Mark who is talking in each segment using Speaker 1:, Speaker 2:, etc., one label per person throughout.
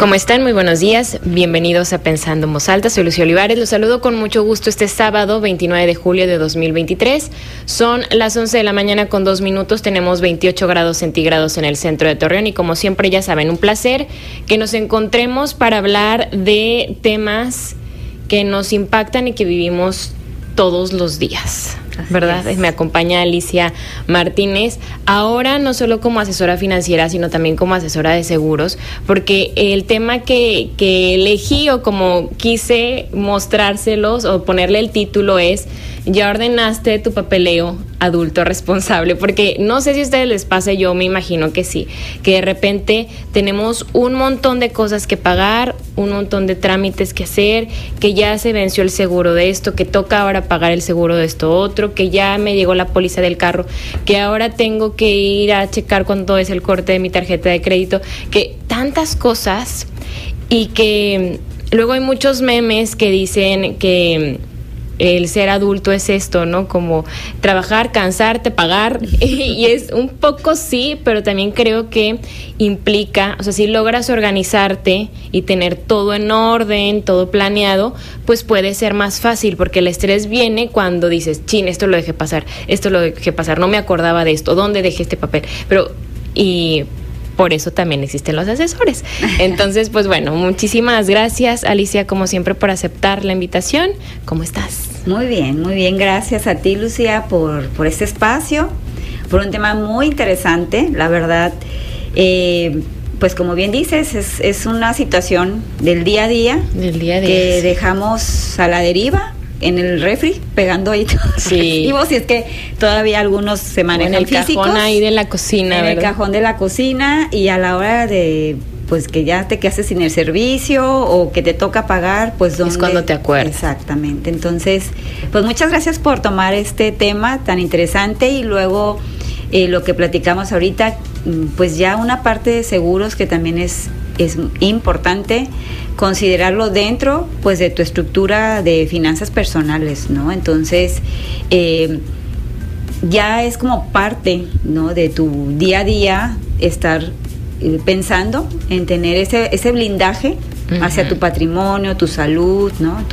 Speaker 1: ¿Cómo están? Muy buenos días. Bienvenidos a Pensando en Alta. Soy Lucio Olivares. Los saludo con mucho gusto este sábado 29 de julio de 2023. Son las 11 de la mañana con dos minutos. Tenemos 28 grados centígrados en el centro de Torreón y como siempre ya saben, un placer que nos encontremos para hablar de temas que nos impactan y que vivimos todos los días. ¿Verdad? Me acompaña Alicia Martínez, ahora no solo como asesora financiera, sino también como asesora de seguros, porque el tema que, que elegí o como quise mostrárselos o ponerle el título es, ya ordenaste tu papeleo adulto responsable, porque no sé si a ustedes les pasa, yo me imagino que sí, que de repente tenemos un montón de cosas que pagar, un montón de trámites que hacer, que ya se venció el seguro de esto, que toca ahora pagar el seguro de esto otro, que ya me llegó la póliza del carro, que ahora tengo que ir a checar cuánto es el corte de mi tarjeta de crédito, que tantas cosas y que luego hay muchos memes que dicen que el ser adulto es esto, ¿no? Como trabajar, cansarte, pagar. y es un poco sí, pero también creo que implica, o sea, si logras organizarte y tener todo en orden, todo planeado, pues puede ser más fácil, porque el estrés viene cuando dices, chin, esto lo dejé pasar, esto lo dejé pasar, no me acordaba de esto, ¿dónde dejé este papel? Pero, y por eso también existen los asesores. Entonces, pues bueno, muchísimas gracias Alicia, como siempre, por aceptar la invitación. ¿Cómo estás?
Speaker 2: Muy bien, muy bien. Gracias a ti, Lucía, por, por este espacio, por un tema muy interesante, la verdad. Eh, pues como bien dices, es, es, una situación del día a día,
Speaker 1: del día a día
Speaker 2: que dejamos a la deriva en el refri, pegando ahí todos sí. los y es que todavía algunos se manejan
Speaker 1: en el cajón ahí de la cocina,
Speaker 2: En el cajón de la cocina y a la hora de pues que ya te quedaste sin el servicio o que te toca pagar, pues
Speaker 1: ¿dónde? Es cuando te acuerdas.
Speaker 2: Exactamente. Entonces, pues muchas gracias por tomar este tema tan interesante y luego eh, lo que platicamos ahorita, mm, pues ya una parte de seguros que también es, es importante considerarlo dentro pues de tu estructura de finanzas personales, ¿no? Entonces, eh, ya es como parte, ¿no? De tu día a día estar pensando en tener ese, ese blindaje hacia tu patrimonio, tu salud, ¿no?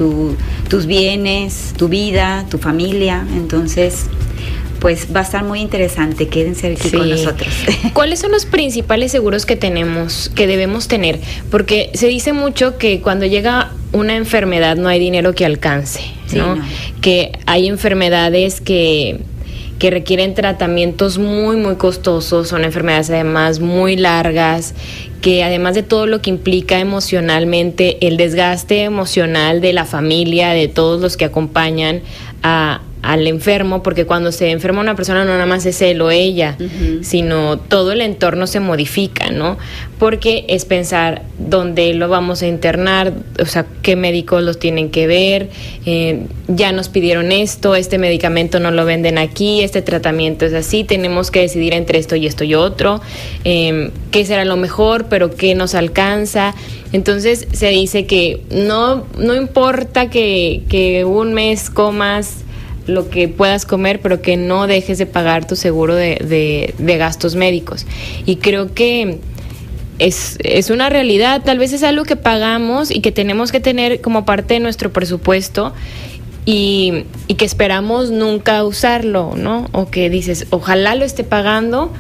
Speaker 2: tus bienes, tu vida, tu familia. Entonces, pues va a estar muy interesante. Quédense aquí con nosotros.
Speaker 1: ¿Cuáles son los principales seguros que tenemos, que debemos tener? Porque se dice mucho que cuando llega una enfermedad no hay dinero que alcance, ¿no? Que hay enfermedades que que requieren tratamientos muy, muy costosos, son enfermedades además muy largas, que además de todo lo que implica emocionalmente, el desgaste emocional de la familia, de todos los que acompañan a, al enfermo, porque cuando se enferma una persona no nada más es él o ella, sino todo el entorno se modifica, ¿no? Porque es pensar dónde lo vamos a internar, o sea, qué médicos los tienen que ver, eh, ya nos pidieron esto, este medicamento no lo venden aquí, este tratamiento es así, tenemos que decidir entre esto y esto y otro, eh, qué será lo mejor, pero qué nos alcanza. Entonces se dice que no, no importa que, que un mes comas lo que puedas comer, pero que no dejes de pagar tu seguro de, de, gastos médicos. Y creo que es, es, una realidad, tal vez es algo que pagamos y que tenemos que tener como parte de nuestro presupuesto y, y que esperamos nunca usarlo, ¿no? O que dices, ojalá lo esté pagando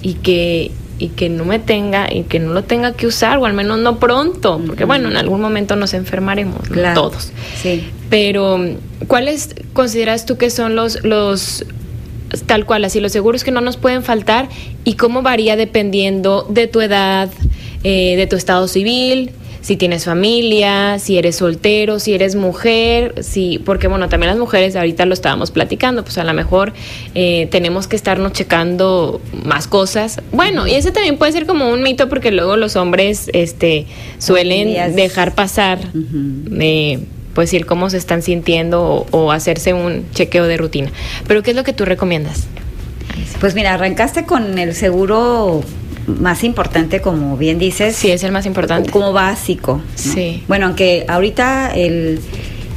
Speaker 1: y que, y que no me tenga y que no lo tenga que usar o al menos no pronto, porque bueno, en algún momento nos enfermaremos todos. Sí. Pero ¿cuáles consideras tú que son los los tal cual así los seguros que no nos pueden faltar y cómo varía dependiendo de tu edad, eh, de tu estado civil? Si tienes familia, si eres soltero, si eres mujer, si, porque bueno, también las mujeres, ahorita lo estábamos platicando, pues a lo mejor eh, tenemos que estarnos checando más cosas. Bueno, y ese también puede ser como un mito porque luego los hombres este, suelen dejar pasar pues decir cómo se están sintiendo o, hacerse un chequeo de rutina. Pero ¿qué es lo que tú recomiendas?
Speaker 2: Pues mira, arrancaste con el seguro más importante, como bien dices.
Speaker 1: Sí, es el más importante.
Speaker 2: Como básico.
Speaker 1: Sí.
Speaker 2: Bueno, aunque ahorita el,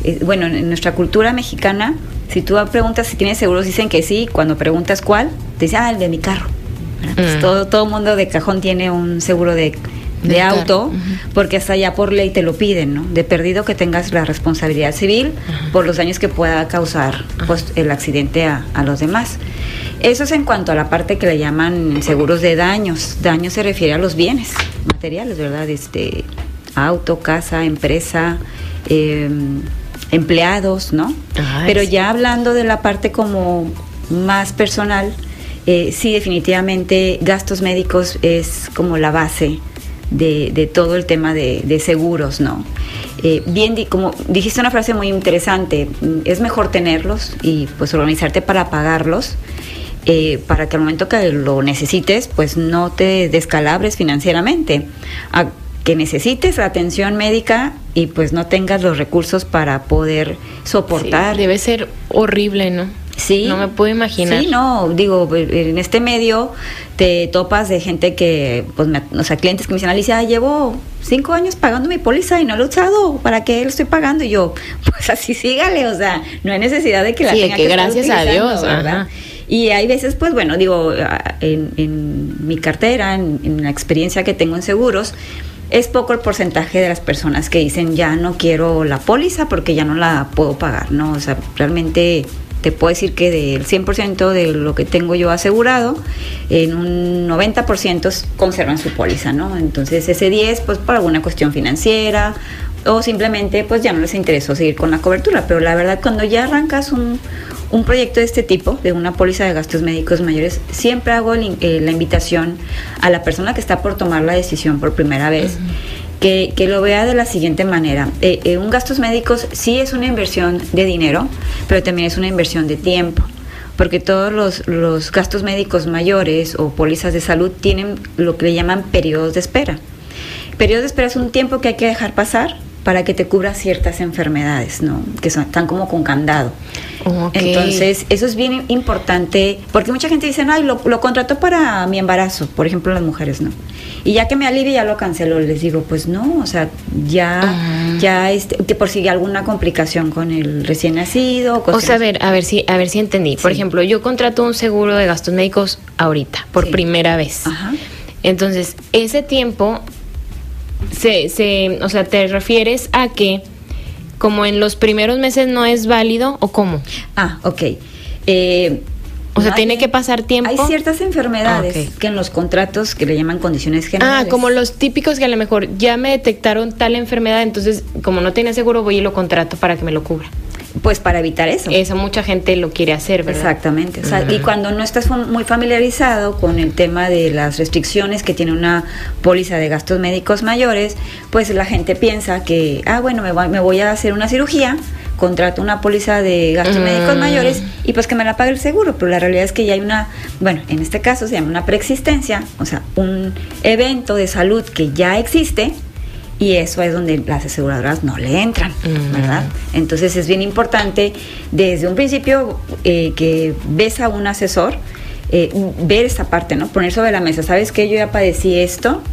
Speaker 2: eh, bueno, en nuestra cultura mexicana, si tú preguntas si tienes seguros, dicen que sí. Cuando preguntas cuál, te dicen, ah, el de mi carro. Pues mm. todo, todo mundo de cajón tiene un seguro de, auto, porque hasta ya por ley te lo piden, ¿no? De perdido que tengas la responsabilidad civil por los daños que pueda causar pues, el accidente a, a, los demás. Eso es en cuanto a la parte que le llaman seguros de daños. Daño se refiere a los bienes materiales, ¿verdad? Este, auto, casa, empresa, eh, empleados, ¿no? Pero ya hablando de la parte como más personal, eh, sí, definitivamente gastos médicos es como la base de, todo el tema de, seguros, ¿no? Eh, bien, como dijiste una frase muy interesante, es mejor tenerlos y pues organizarte para pagarlos. Eh, para que al momento que lo necesites, pues no te descalabres financieramente que necesites atención médica y pues no tengas los recursos para poder soportar.
Speaker 1: debe ser horrible, ¿no?
Speaker 2: Sí.
Speaker 1: No me puedo imaginar.
Speaker 2: Sí, no, digo, en este medio te topas de gente que, pues, o sea, clientes que me dicen, Alicia, llevo cinco años pagando mi póliza y no lo he usado, ¿para qué lo estoy pagando? Y yo, pues así sígale, o sea, no hay necesidad de que la tenga
Speaker 1: que, que gracias a Dios,
Speaker 2: ¿verdad? Y hay veces, pues bueno, digo, en, en mi cartera, en, en la experiencia que tengo en seguros, es poco el porcentaje de las personas que dicen ya no quiero la póliza porque ya no la puedo pagar, ¿no? O sea, realmente te puedo decir que del 100% de lo que tengo yo asegurado, en un 90% conservan su póliza, ¿no? Entonces ese 10 pues por alguna cuestión financiera o simplemente pues ya no les interesó seguir con la cobertura, pero la verdad cuando ya arrancas un, un proyecto de este tipo, de una póliza de gastos médicos mayores, siempre hago eh, la invitación a la persona que está por tomar la decisión por primera vez. Que, lo vea de la siguiente manera. Eh, eh, un gastos médicos sí es una inversión de dinero, pero también es una inversión de tiempo, porque todos los, los gastos médicos mayores o pólizas de salud tienen lo que le llaman periodos de espera. Periodo de espera es un tiempo que hay que dejar pasar para que te cubra ciertas enfermedades, ¿no? Que son, están como con candado. Entonces, eso es bien importante, porque mucha gente dice, ay, lo, lo contrató para mi embarazo, por ejemplo, las mujeres, ¿no? Y ya que me alivia, ya lo canceló. Les digo, pues no, o sea, ya, ya, este, que por si hay alguna complicación con el recién nacido.
Speaker 1: O sea, a ver, a ver si, a ver si entendí. Por ejemplo, yo contrato un seguro de gastos médicos ahorita, por primera vez. Ajá. Entonces, ese tiempo se, se, o sea, te refieres a que como en los primeros meses no es válido o cómo?
Speaker 2: Ah, ok. Eh,
Speaker 1: o sea, tiene que pasar tiempo.
Speaker 2: Hay ciertas enfermedades que en los contratos que le llaman condiciones generales.
Speaker 1: Ah, como los típicos que a lo mejor ya me detectaron tal enfermedad, entonces como no tenía seguro voy y lo contrato para que me lo cubra.
Speaker 2: Pues para evitar eso.
Speaker 1: Eso mucha gente lo quiere hacer, ¿verdad?
Speaker 2: Exactamente. Y cuando no estás muy familiarizado con el tema de las restricciones que tiene una póliza de gastos médicos mayores, pues la gente piensa que, ah, bueno, me voy, me voy a hacer una cirugía, contrato una póliza de gastos médicos mayores y pues que me la pague el seguro. Pero la realidad es que ya hay una, bueno, en este caso se llama una preexistencia, o sea, un evento de salud que ya existe y eso es donde las aseguradoras no le entran, ¿verdad? Entonces es bien importante desde un principio eh, que ves a un asesor, eh, ver esa parte, ¿no? Poner sobre la mesa, ¿sabes qué? Yo ya padecí esto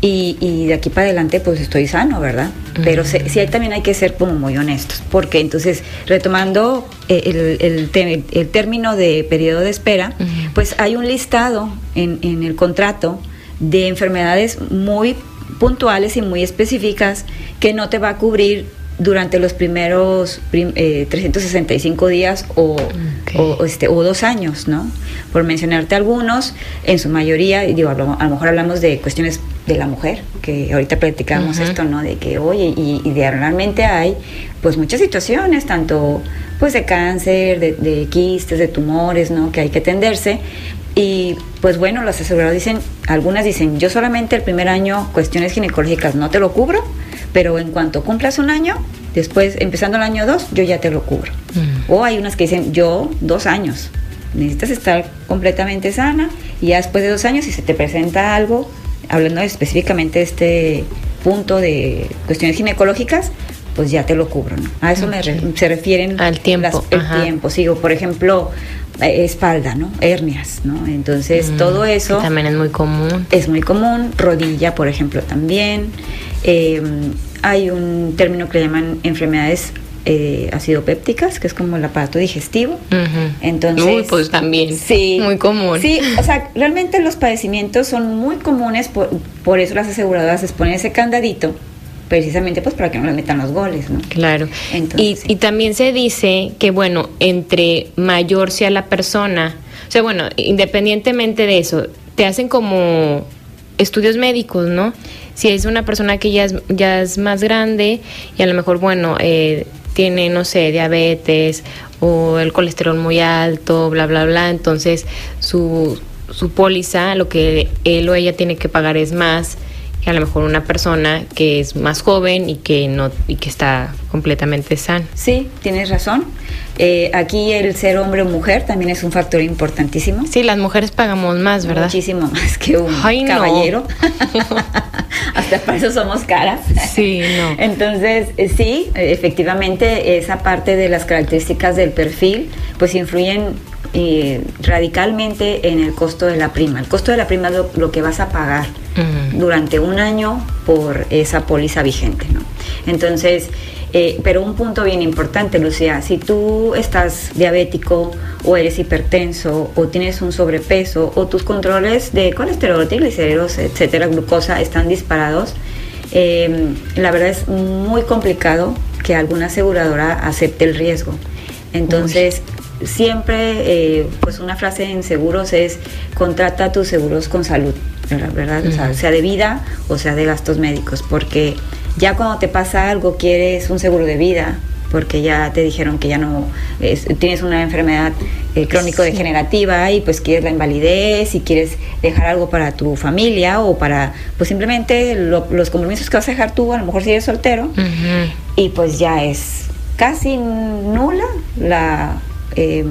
Speaker 2: y, de aquí para adelante pues estoy sano, ¿verdad? Pero sí, también hay que ser como muy honestos, porque entonces retomando eh, el, el, término de periodo de espera, pues hay un listado en, en el contrato de enfermedades muy puntuales y muy específicas que no te va a cubrir durante los primeros 365 eh, días o, este, o dos años, ¿no? Por mencionarte algunos, en su mayoría, digo, a lo, mejor hablamos de cuestiones de la mujer, que ahorita platicamos esto, ¿no? De que, oye, y, y realmente hay pues muchas situaciones, tanto pues de cáncer, de, de quistes, de tumores, ¿no? Que hay que atenderse, y pues bueno, las aseguradoras dicen, algunas dicen, yo solamente el primer año cuestiones ginecológicas no te lo cubro, pero en cuanto cumplas un año, después, empezando el año dos, yo ya te lo cubro. Mm. O hay unas que dicen, yo dos años, necesitas estar completamente sana y ya después de dos años, si se te presenta algo, hablando específicamente de este punto de cuestiones ginecológicas, pues ya te lo cubro, ¿no? A eso me se refieren
Speaker 1: al tiempo.
Speaker 2: el tiempo, sigo, por ejemplo, eh, espalda, ¿no? Hernias, ¿no? Entonces, mm, todo eso...
Speaker 1: también es muy común.
Speaker 2: Es muy común, rodilla, por ejemplo, también. Em, hay un término que le llaman enfermedades eh, acidopépticas, que es como el aparato digestivo. Entonces,
Speaker 1: Uy, pues también. Sí. Muy común.
Speaker 2: Sí, o sea, realmente los padecimientos son muy comunes, por, por eso las aseguradoras les ponen ese candadito precisamente pues para que no le metan los goles, ¿no?
Speaker 1: Claro. y, y, también se dice que, bueno, entre mayor sea la persona, o sea, bueno, independientemente de eso, te hacen como estudios médicos, ¿no? Si es una persona que ya es, ya es más grande y a lo mejor, bueno, eh, tiene, no sé, diabetes o el colesterol muy alto, bla, bla, bla, entonces su, su póliza, lo que él o ella tiene que pagar es más que a lo mejor una persona que es más joven y que no y que está completamente sana.
Speaker 2: Sí, tienes razón. Eh, aquí el ser hombre o mujer también es un factor importantísimo.
Speaker 1: Sí, las mujeres pagamos más, ¿verdad?
Speaker 2: Muchísimo más que un caballero. Hasta para eso somos caras.
Speaker 1: Sí, no.
Speaker 2: Entonces, eh, sí, efectivamente, esa parte de las características del perfil, pues influyen eh, radicalmente en el costo de la prima. El costo de la prima es lo, que vas a pagar durante un año por esa póliza vigente. ¿no? Entonces, eh, pero un punto bien importante, Lucía, si tú estás diabético o eres hipertenso o tienes un sobrepeso o tus controles de colesterol, triglicéridos, etcétera, glucosa están disparados, eh, la verdad es muy complicado que alguna aseguradora acepte el riesgo. Entonces, siempre, eh, pues una frase en seguros es contrata tus seguros con salud, ¿verdad? o sea, de vida o sea de gastos médicos, porque ya cuando te pasa algo quieres un seguro de vida, porque ya te dijeron que ya no tienes una enfermedad eh, crónico-degenerativa y pues quieres la invalidez y quieres dejar algo para tu familia o para pues simplemente los compromisos que vas a dejar tú, a lo mejor si eres soltero, y pues ya es casi nula la eh,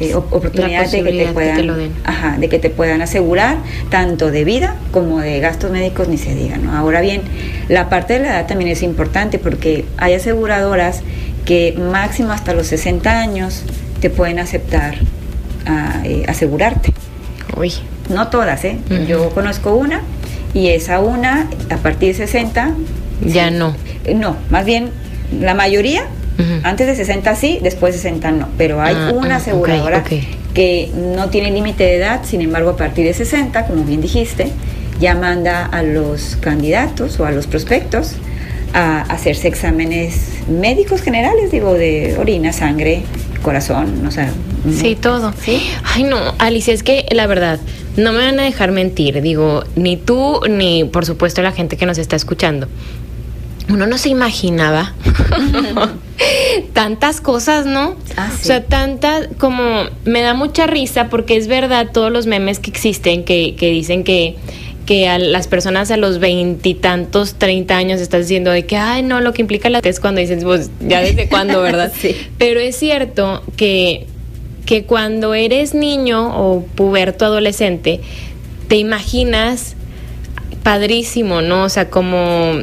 Speaker 2: eh, oportunidad de que te puedan de que te puedan asegurar tanto de vida como de gastos médicos ni se diga ¿no? ahora bien la parte de la edad también es importante porque hay aseguradoras que máximo hasta los 60 años te pueden aceptar eh, asegurarte.
Speaker 1: Uy.
Speaker 2: no todas eh yo conozco una y esa una a partir de 60
Speaker 1: ya no.
Speaker 2: No más bien la mayoría antes de 60 sí, después de 60 no. Pero hay ah, una aseguradora que no tiene límite de edad, sin embargo a partir de 60, como bien dijiste, ya manda a los candidatos o a los prospectos a hacerse exámenes médicos generales, digo, de orina, sangre, corazón, o sea.
Speaker 1: Sí, todo. ¿Sí? Ay, no, Alicia, es que la verdad, no me van a dejar mentir, digo, ni tú, ni por supuesto la gente que nos está escuchando uno no se imaginaba tantas cosas, ¿no?
Speaker 2: Ah,
Speaker 1: o sea, tantas, como me da mucha risa porque es verdad todos los memes que existen que, que dicen que que a las personas a los veintitantos, treinta años estás diciendo de que, ay, no, lo que implica la es cuando dices, pues, ya desde cuándo, ¿verdad?
Speaker 2: sí.
Speaker 1: Pero es cierto que, que cuando eres niño o puberto adolescente, te imaginas padrísimo, ¿no? O sea, como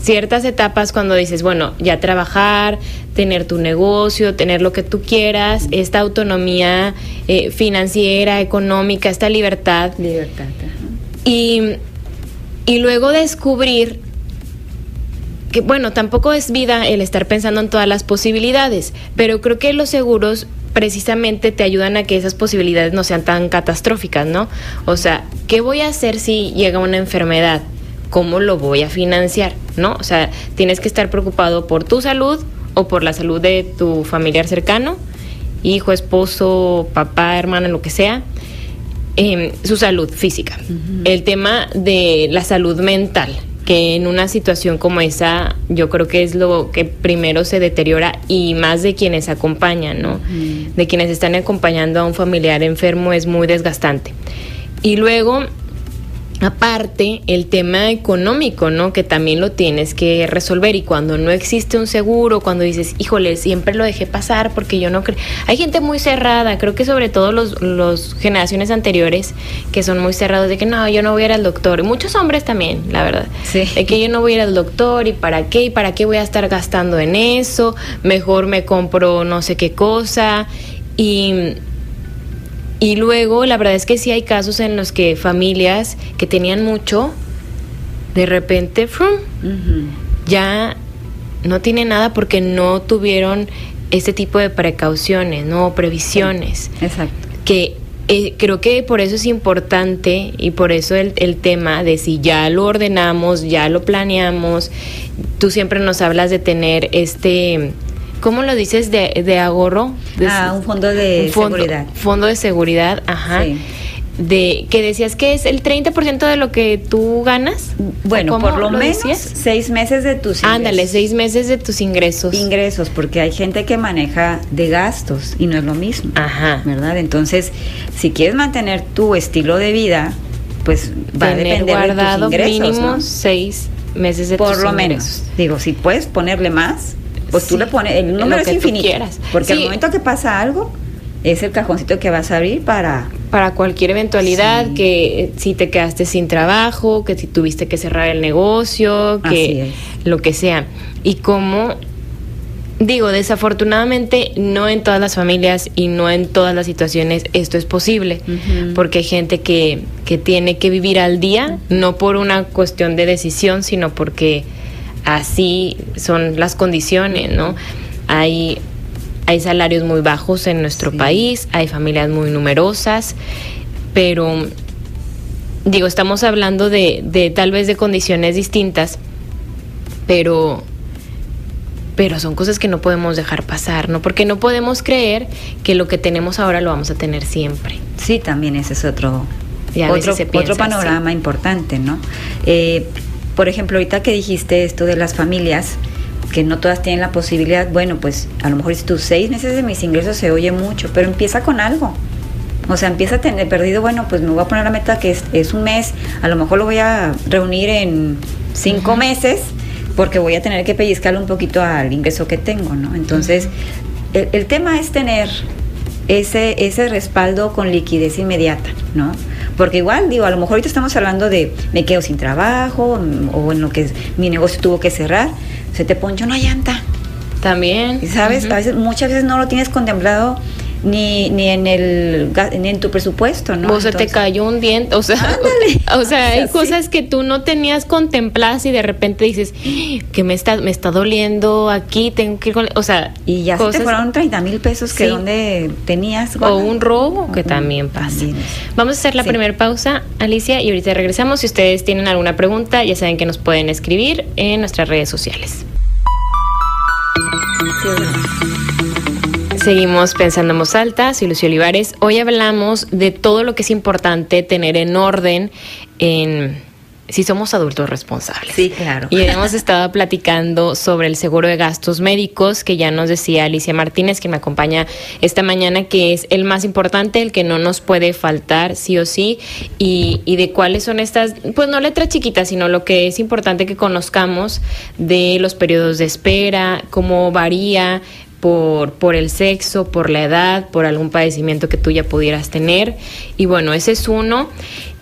Speaker 1: ciertas etapas cuando dices, bueno, ya trabajar, tener tu negocio, tener lo que tú quieras, esta autonomía eh, financiera, económica, esta libertad.
Speaker 2: Libertad.
Speaker 1: Y, y luego descubrir que, bueno, tampoco es vida el estar pensando en todas las posibilidades, pero creo que los seguros precisamente te ayudan a que esas posibilidades no sean tan catastróficas, ¿no? O sea, ¿qué voy a hacer si llega una enfermedad? ¿Cómo lo voy a financiar? ¿No? O sea, tienes que estar preocupado por tu salud o por la salud de tu familiar cercano, hijo, esposo, papá, hermana, lo que sea, em, su salud física. El tema de la salud mental, que en una situación como esa yo creo que es lo que primero se deteriora y más de quienes acompañan, ¿no? De quienes están acompañando a un familiar enfermo es muy desgastante. Y luego aparte el tema económico, ¿no? Que también lo tienes que resolver y cuando no existe un seguro, cuando dices, híjole, siempre lo dejé pasar porque yo no creo... Hay gente muy cerrada, creo que sobre todo los, los generaciones anteriores que son muy cerrados de que no, yo no voy a ir al doctor. Y muchos hombres también, la verdad.
Speaker 2: Sí.
Speaker 1: De que yo no voy a ir al doctor y para qué, y para qué voy a estar gastando en eso, mejor me compro no sé qué cosa. Y y luego, la verdad es que sí hay casos en los que familias que tenían mucho, de repente, ¡frum! ya no tienen nada porque no tuvieron ese tipo de precauciones, no previsiones.
Speaker 2: Exacto.
Speaker 1: Que eh, creo que por eso es importante y por eso el, el tema de si ya lo ordenamos, ya lo planeamos, tú siempre nos hablas de tener este ¿Cómo lo dices de, de ahorro? De,
Speaker 2: ah, un fondo de
Speaker 1: un fondo,
Speaker 2: seguridad.
Speaker 1: Fondo de seguridad, ajá. Sí. De, que decías que es el 30% de lo que tú ganas.
Speaker 2: Bueno, por lo, lo menos decías? seis meses de tus
Speaker 1: ingresos. Ándale, seis meses de tus ingresos.
Speaker 2: Ingresos, porque hay gente que maneja de gastos y no es lo mismo.
Speaker 1: Ajá.
Speaker 2: ¿Verdad? Entonces, si quieres mantener tu estilo de vida, pues va
Speaker 1: Tener
Speaker 2: a depender
Speaker 1: guardado
Speaker 2: de tus ingresos,
Speaker 1: mínimo
Speaker 2: ¿no?
Speaker 1: seis meses de
Speaker 2: Por
Speaker 1: tus
Speaker 2: lo
Speaker 1: ingresos.
Speaker 2: menos. Digo, si puedes ponerle más, pues
Speaker 1: Sí,
Speaker 2: tú le pones, el número es infinito. Porque
Speaker 1: Sí.
Speaker 2: al momento que pasa algo, es el cajoncito que vas a abrir para...
Speaker 1: para cualquier eventualidad,
Speaker 2: Sí.
Speaker 1: que eh, si te quedaste sin trabajo, que si tuviste que cerrar el negocio, que lo que sea. Y como digo, desafortunadamente no en todas las familias y no en todas las situaciones esto es posible, porque hay gente que, que tiene que vivir al día, no por una cuestión de decisión, sino porque así son las condiciones, ¿no? Hay, hay salarios muy bajos en nuestro
Speaker 2: Sí.
Speaker 1: país, hay familias muy numerosas, pero digo, estamos hablando de, de tal vez de condiciones distintas, pero pero son cosas que no podemos dejar pasar, ¿no? Porque no podemos creer que lo que tenemos ahora lo vamos a tener siempre.
Speaker 2: Sí, también ese es otro, otro,
Speaker 1: piensa
Speaker 2: otro panorama importante, ¿no? Eh, por ejemplo, ahorita que dijiste esto de las familias, que no todas tienen la posibilidad, bueno, pues a lo mejor si tus seis meses de mis ingresos se oye mucho, pero empieza con algo. O sea, empieza a tener perdido, bueno, pues me voy a poner la meta que es, es un mes, a lo mejor lo voy a reunir en cinco meses, porque voy a tener que pellizcarle un poquito al ingreso que tengo, ¿no? Entonces, el, el tema es tener ese, ese respaldo con liquidez inmediata, ¿no? Porque igual, digo, a lo mejor ahorita estamos hablando de me quedo sin trabajo mm, o en lo que es- mi negocio tuvo que cerrar, se te ponchó una llanta,
Speaker 1: También.
Speaker 2: ¿sabes? A veces, muchas veces no lo tienes contemplado ni, ni en el ni en tu presupuesto, ¿no?
Speaker 1: o se te
Speaker 2: Entonces-
Speaker 1: cayó un diente, o sea,
Speaker 2: Ándale.
Speaker 1: o sea, hay
Speaker 2: O sea, sí.
Speaker 1: cosas que tú no tenías contempladas y de repente dices "Ah, que me está me está doliendo aquí, tengo que ir con-", o sea,
Speaker 2: Y ya se
Speaker 1: cosas-
Speaker 2: te fueron 30 mil pesos que
Speaker 1: Sí.
Speaker 2: donde tenías.
Speaker 1: o un robo que también pasa.
Speaker 2: también.
Speaker 1: Vamos a hacer la
Speaker 2: Sí.
Speaker 1: primera pausa, Alicia, y ahorita regresamos. Si ustedes tienen alguna pregunta, ya saben que nos pueden escribir en nuestras redes sociales. Seguimos pensando en voz alta, soy Lucio Olivares. Hoy hablamos de todo lo que es importante tener en orden en si somos adultos responsables.
Speaker 2: Sí, claro.
Speaker 1: Y hemos estado platicando sobre el seguro de gastos médicos, que ya nos decía Alicia Martínez, que me acompaña esta mañana, que es el más importante, el que no nos puede faltar sí o sí, y, y de cuáles son estas, pues no letras chiquitas, sino lo que es importante que conozcamos de los periodos de espera, cómo varía por, por el sexo, por la edad, por algún padecimiento que tú ya pudieras tener. Y bueno, ese es uno.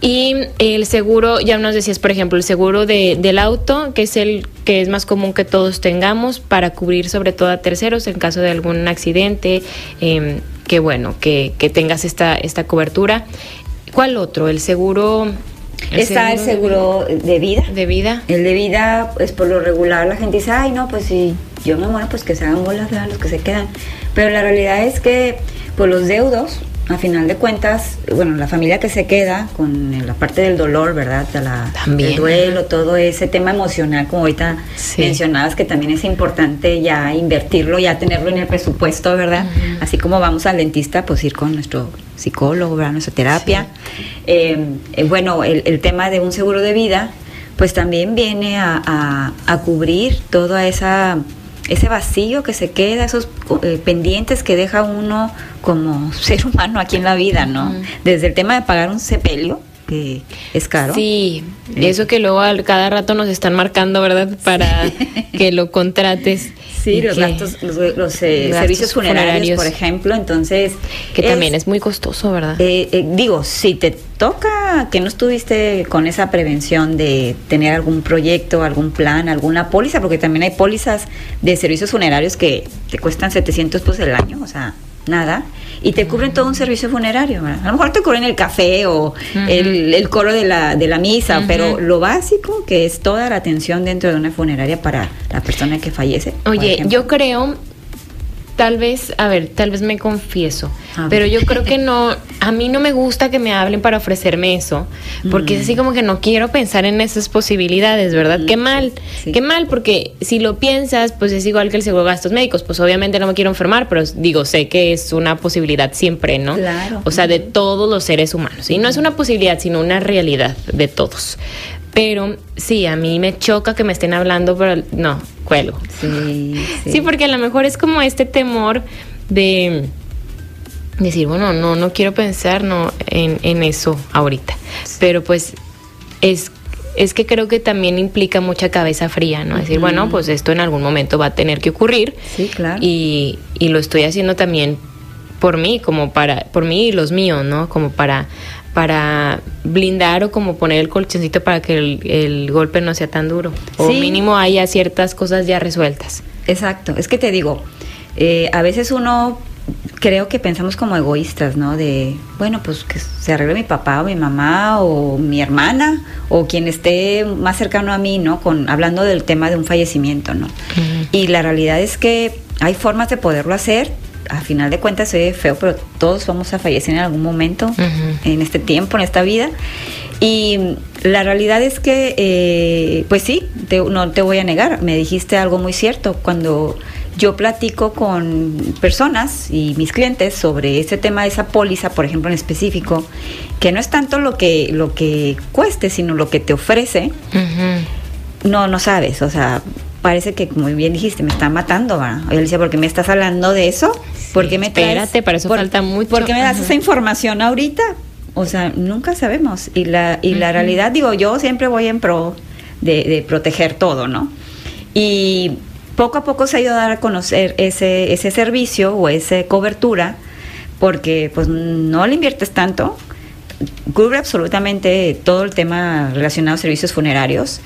Speaker 1: Y el seguro, ya nos decías, por ejemplo, el seguro de, del auto, que es el que es más común que todos tengamos para cubrir sobre todo a terceros en caso de algún accidente, eh, que bueno, que, que tengas esta, esta cobertura. ¿Cuál otro? El seguro...
Speaker 2: Está el seguro de vida.
Speaker 1: de vida.
Speaker 2: El de vida, pues por lo regular la gente dice, ay, no, pues si yo me muero, pues que se hagan bolas de los que se quedan. Pero la realidad es que, pues los deudos, a final de cuentas, bueno, la familia que se queda con la parte del dolor, ¿verdad? De la,
Speaker 1: También.
Speaker 2: El duelo, todo ese tema emocional, como ahorita
Speaker 1: Sí.
Speaker 2: mencionabas, que también es importante ya invertirlo, ya tenerlo en el presupuesto, ¿verdad? Así como vamos al dentista, pues ir con nuestro psicólogo, ¿verdad? Nuestra terapia. Eh, eh, bueno, el, el tema de un seguro de vida, pues también viene a, a- a cubrir toda esa ese vacío que se queda, esos eh, pendientes que deja uno como ser humano aquí en la vida, ¿no? Desde el tema de pagar un sepelio, que es caro.
Speaker 1: Sí, eso que luego al cada rato nos están marcando, ¿verdad? Para que lo contrates.
Speaker 2: Sí, los gastos, los, eh, servicios funerarios, por ejemplo, entonces...
Speaker 1: Que también es muy costoso, ¿verdad?
Speaker 2: Eh, eh, digo, si te toca que no estuviste con esa prevención de tener algún proyecto, algún plan, alguna póliza, porque también hay pólizas de servicios funerarios que te cuestan 700 pesos el año, o sea, nada, y te cubren todo un servicio funerario. A lo mejor te cubren el café o el, coro de la, de la misa, pero lo básico que es toda la atención dentro de una funeraria para la persona que fallece.
Speaker 1: Oye, yo creo tal vez, a ver, tal vez me confieso, pero yo creo que no, a mí no me gusta que me hablen para ofrecerme eso, porque es así mm. como que no quiero pensar en esas posibilidades, ¿verdad? Qué mal, qué mal, porque si lo piensas, pues es igual que el seguro de gastos médicos, pues obviamente no me quiero enfermar, pero digo, sé que es una posibilidad siempre, ¿no?
Speaker 2: Claro.
Speaker 1: O sea, de todos los seres humanos, y no es una posibilidad, sino una realidad de todos. Pero sí, a mí me choca que me estén hablando, pero no, cuelgo.
Speaker 2: Sí,
Speaker 1: sí. porque a lo mejor es como este temor de decir, bueno, no, no quiero pensar no, en, eso ahorita. Pero pues es es que creo que también implica mucha cabeza fría, ¿no? Decir, bueno, pues esto en algún momento va a tener que ocurrir.
Speaker 2: Sí, claro.
Speaker 1: Y, y lo estoy haciendo también por mí, como para, por mí y los míos, ¿no? Como para para blindar o como poner el colchoncito para que el, golpe no sea tan duro. O mínimo haya ciertas cosas ya resueltas.
Speaker 2: Exacto, es que te digo, eh, a veces uno creo que pensamos como egoístas, ¿no? De, bueno, pues que se arregle mi papá o mi mamá o mi hermana o quien esté más cercano a mí, ¿no? Con, hablando del tema de un fallecimiento, ¿no? Y la realidad es que hay formas de poderlo hacer a final de cuentas ve feo, pero todos vamos a fallecer en algún momento, en este tiempo, en esta vida. Y la realidad es que, eh, pues sí, no te voy a negar, me dijiste algo muy cierto. Cuando yo platico con personas y mis clientes sobre este tema de esa póliza, por ejemplo, en específico, que no es tanto lo que, lo que cueste, sino lo que te ofrece, no, no sabes, o sea, parece que, como bien dijiste, me está matando, ¿verdad? Yo le decía, ¿por qué me estás hablando de eso? ¿Por qué me
Speaker 1: traes, Espérate, para eso falta mucho.
Speaker 2: ¿Por qué me das esa información ahorita? O sea, nunca sabemos. Y la, y la realidad, digo, yo siempre voy en pro de, proteger todo, ¿no? Y poco a poco se ha ido a dar a conocer ese, ese servicio o esa cobertura, porque pues no le inviertes tanto, cubre absolutamente todo el tema relacionado a servicios funerarios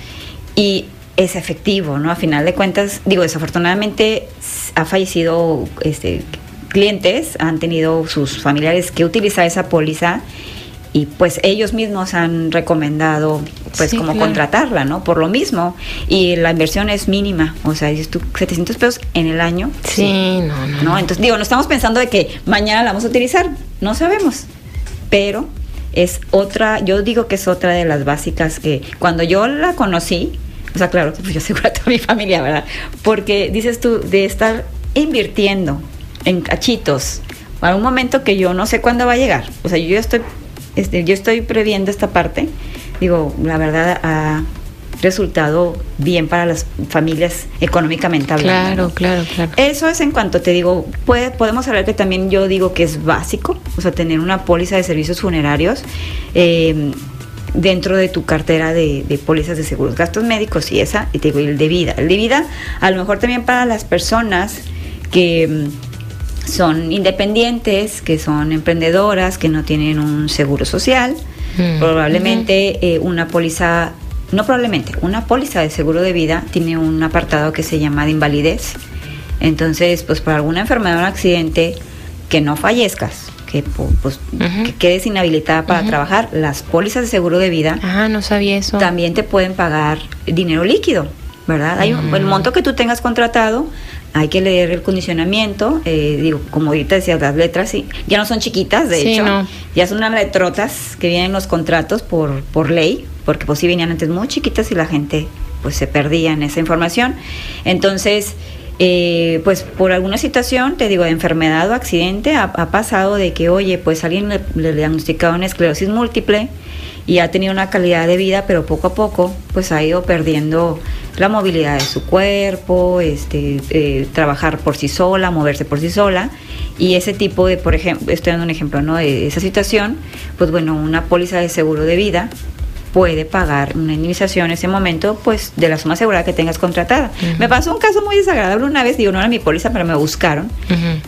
Speaker 2: y es efectivo, ¿no? A final de cuentas, digo, desafortunadamente ha fallecido este, clientes, han tenido sus familiares que utilizar esa póliza y pues ellos mismos han recomendado pues como contratarla, ¿no? Por lo mismo. Y la inversión es mínima, o sea, dices tú 700 pesos en el año.
Speaker 1: Sí, no, no,
Speaker 2: no. Entonces, digo, no estamos pensando de que mañana la vamos a utilizar, no sabemos, pero es otra, yo digo que es otra de las básicas que cuando yo la conocí, o sea, claro, pues yo aseguro a toda mi familia, ¿verdad? Porque dices tú, de estar invirtiendo en cachitos para un momento que yo no sé cuándo va a llegar. O sea, yo estoy, este, yo estoy previendo esta parte. Digo, la verdad ha resultado bien para las familias económicamente
Speaker 1: hablando. Claro, claro, claro.
Speaker 2: Eso es en cuanto te digo, puede, podemos hablar que también yo digo que es básico, o sea, tener una póliza de servicios funerarios. Eh, dentro de tu cartera de, pólizas de seguros, gastos médicos y esa, y te digo, el de vida. El de vida, a lo mejor también para las personas que mm, son independientes, que son emprendedoras, que no tienen un seguro social, mm. probablemente eh, una póliza, no probablemente, una póliza de seguro de vida tiene un apartado que se llama de invalidez. Entonces, pues por alguna enfermedad o un accidente, que no fallezcas, que, pues, quedes inhabilitada para trabajar, las pólizas de seguro de vida
Speaker 1: ah, no sabía eso.
Speaker 2: también te pueden pagar dinero líquido, ¿verdad? Hay un, el monto que tú tengas contratado, hay que leer el condicionamiento, eh, digo, como ahorita decía, las letras sí, ya no son chiquitas, de hecho, ya son unas letrotas que vienen en los contratos por, por ley, porque pues sí venían antes muy chiquitas y la gente pues se perdía en esa información. Entonces, eh, pues por alguna situación, te digo, de enfermedad o accidente, ha, pasado de que, oye, pues alguien le, le diagnosticaron esclerosis múltiple y ha tenido una calidad de vida, pero poco a poco, pues ha ido perdiendo la movilidad de su cuerpo, este, eh, trabajar por sí sola, moverse por sí sola, Y ese tipo de, por ejemplo, estoy dando un ejemplo, ¿no? De esa situación, pues bueno, una póliza de seguro de vida puede pagar una indemnización en ese momento, pues de la suma asegurada que tengas contratada. Me pasó un caso muy desagradable una vez, digo, no era mi póliza, pero me buscaron.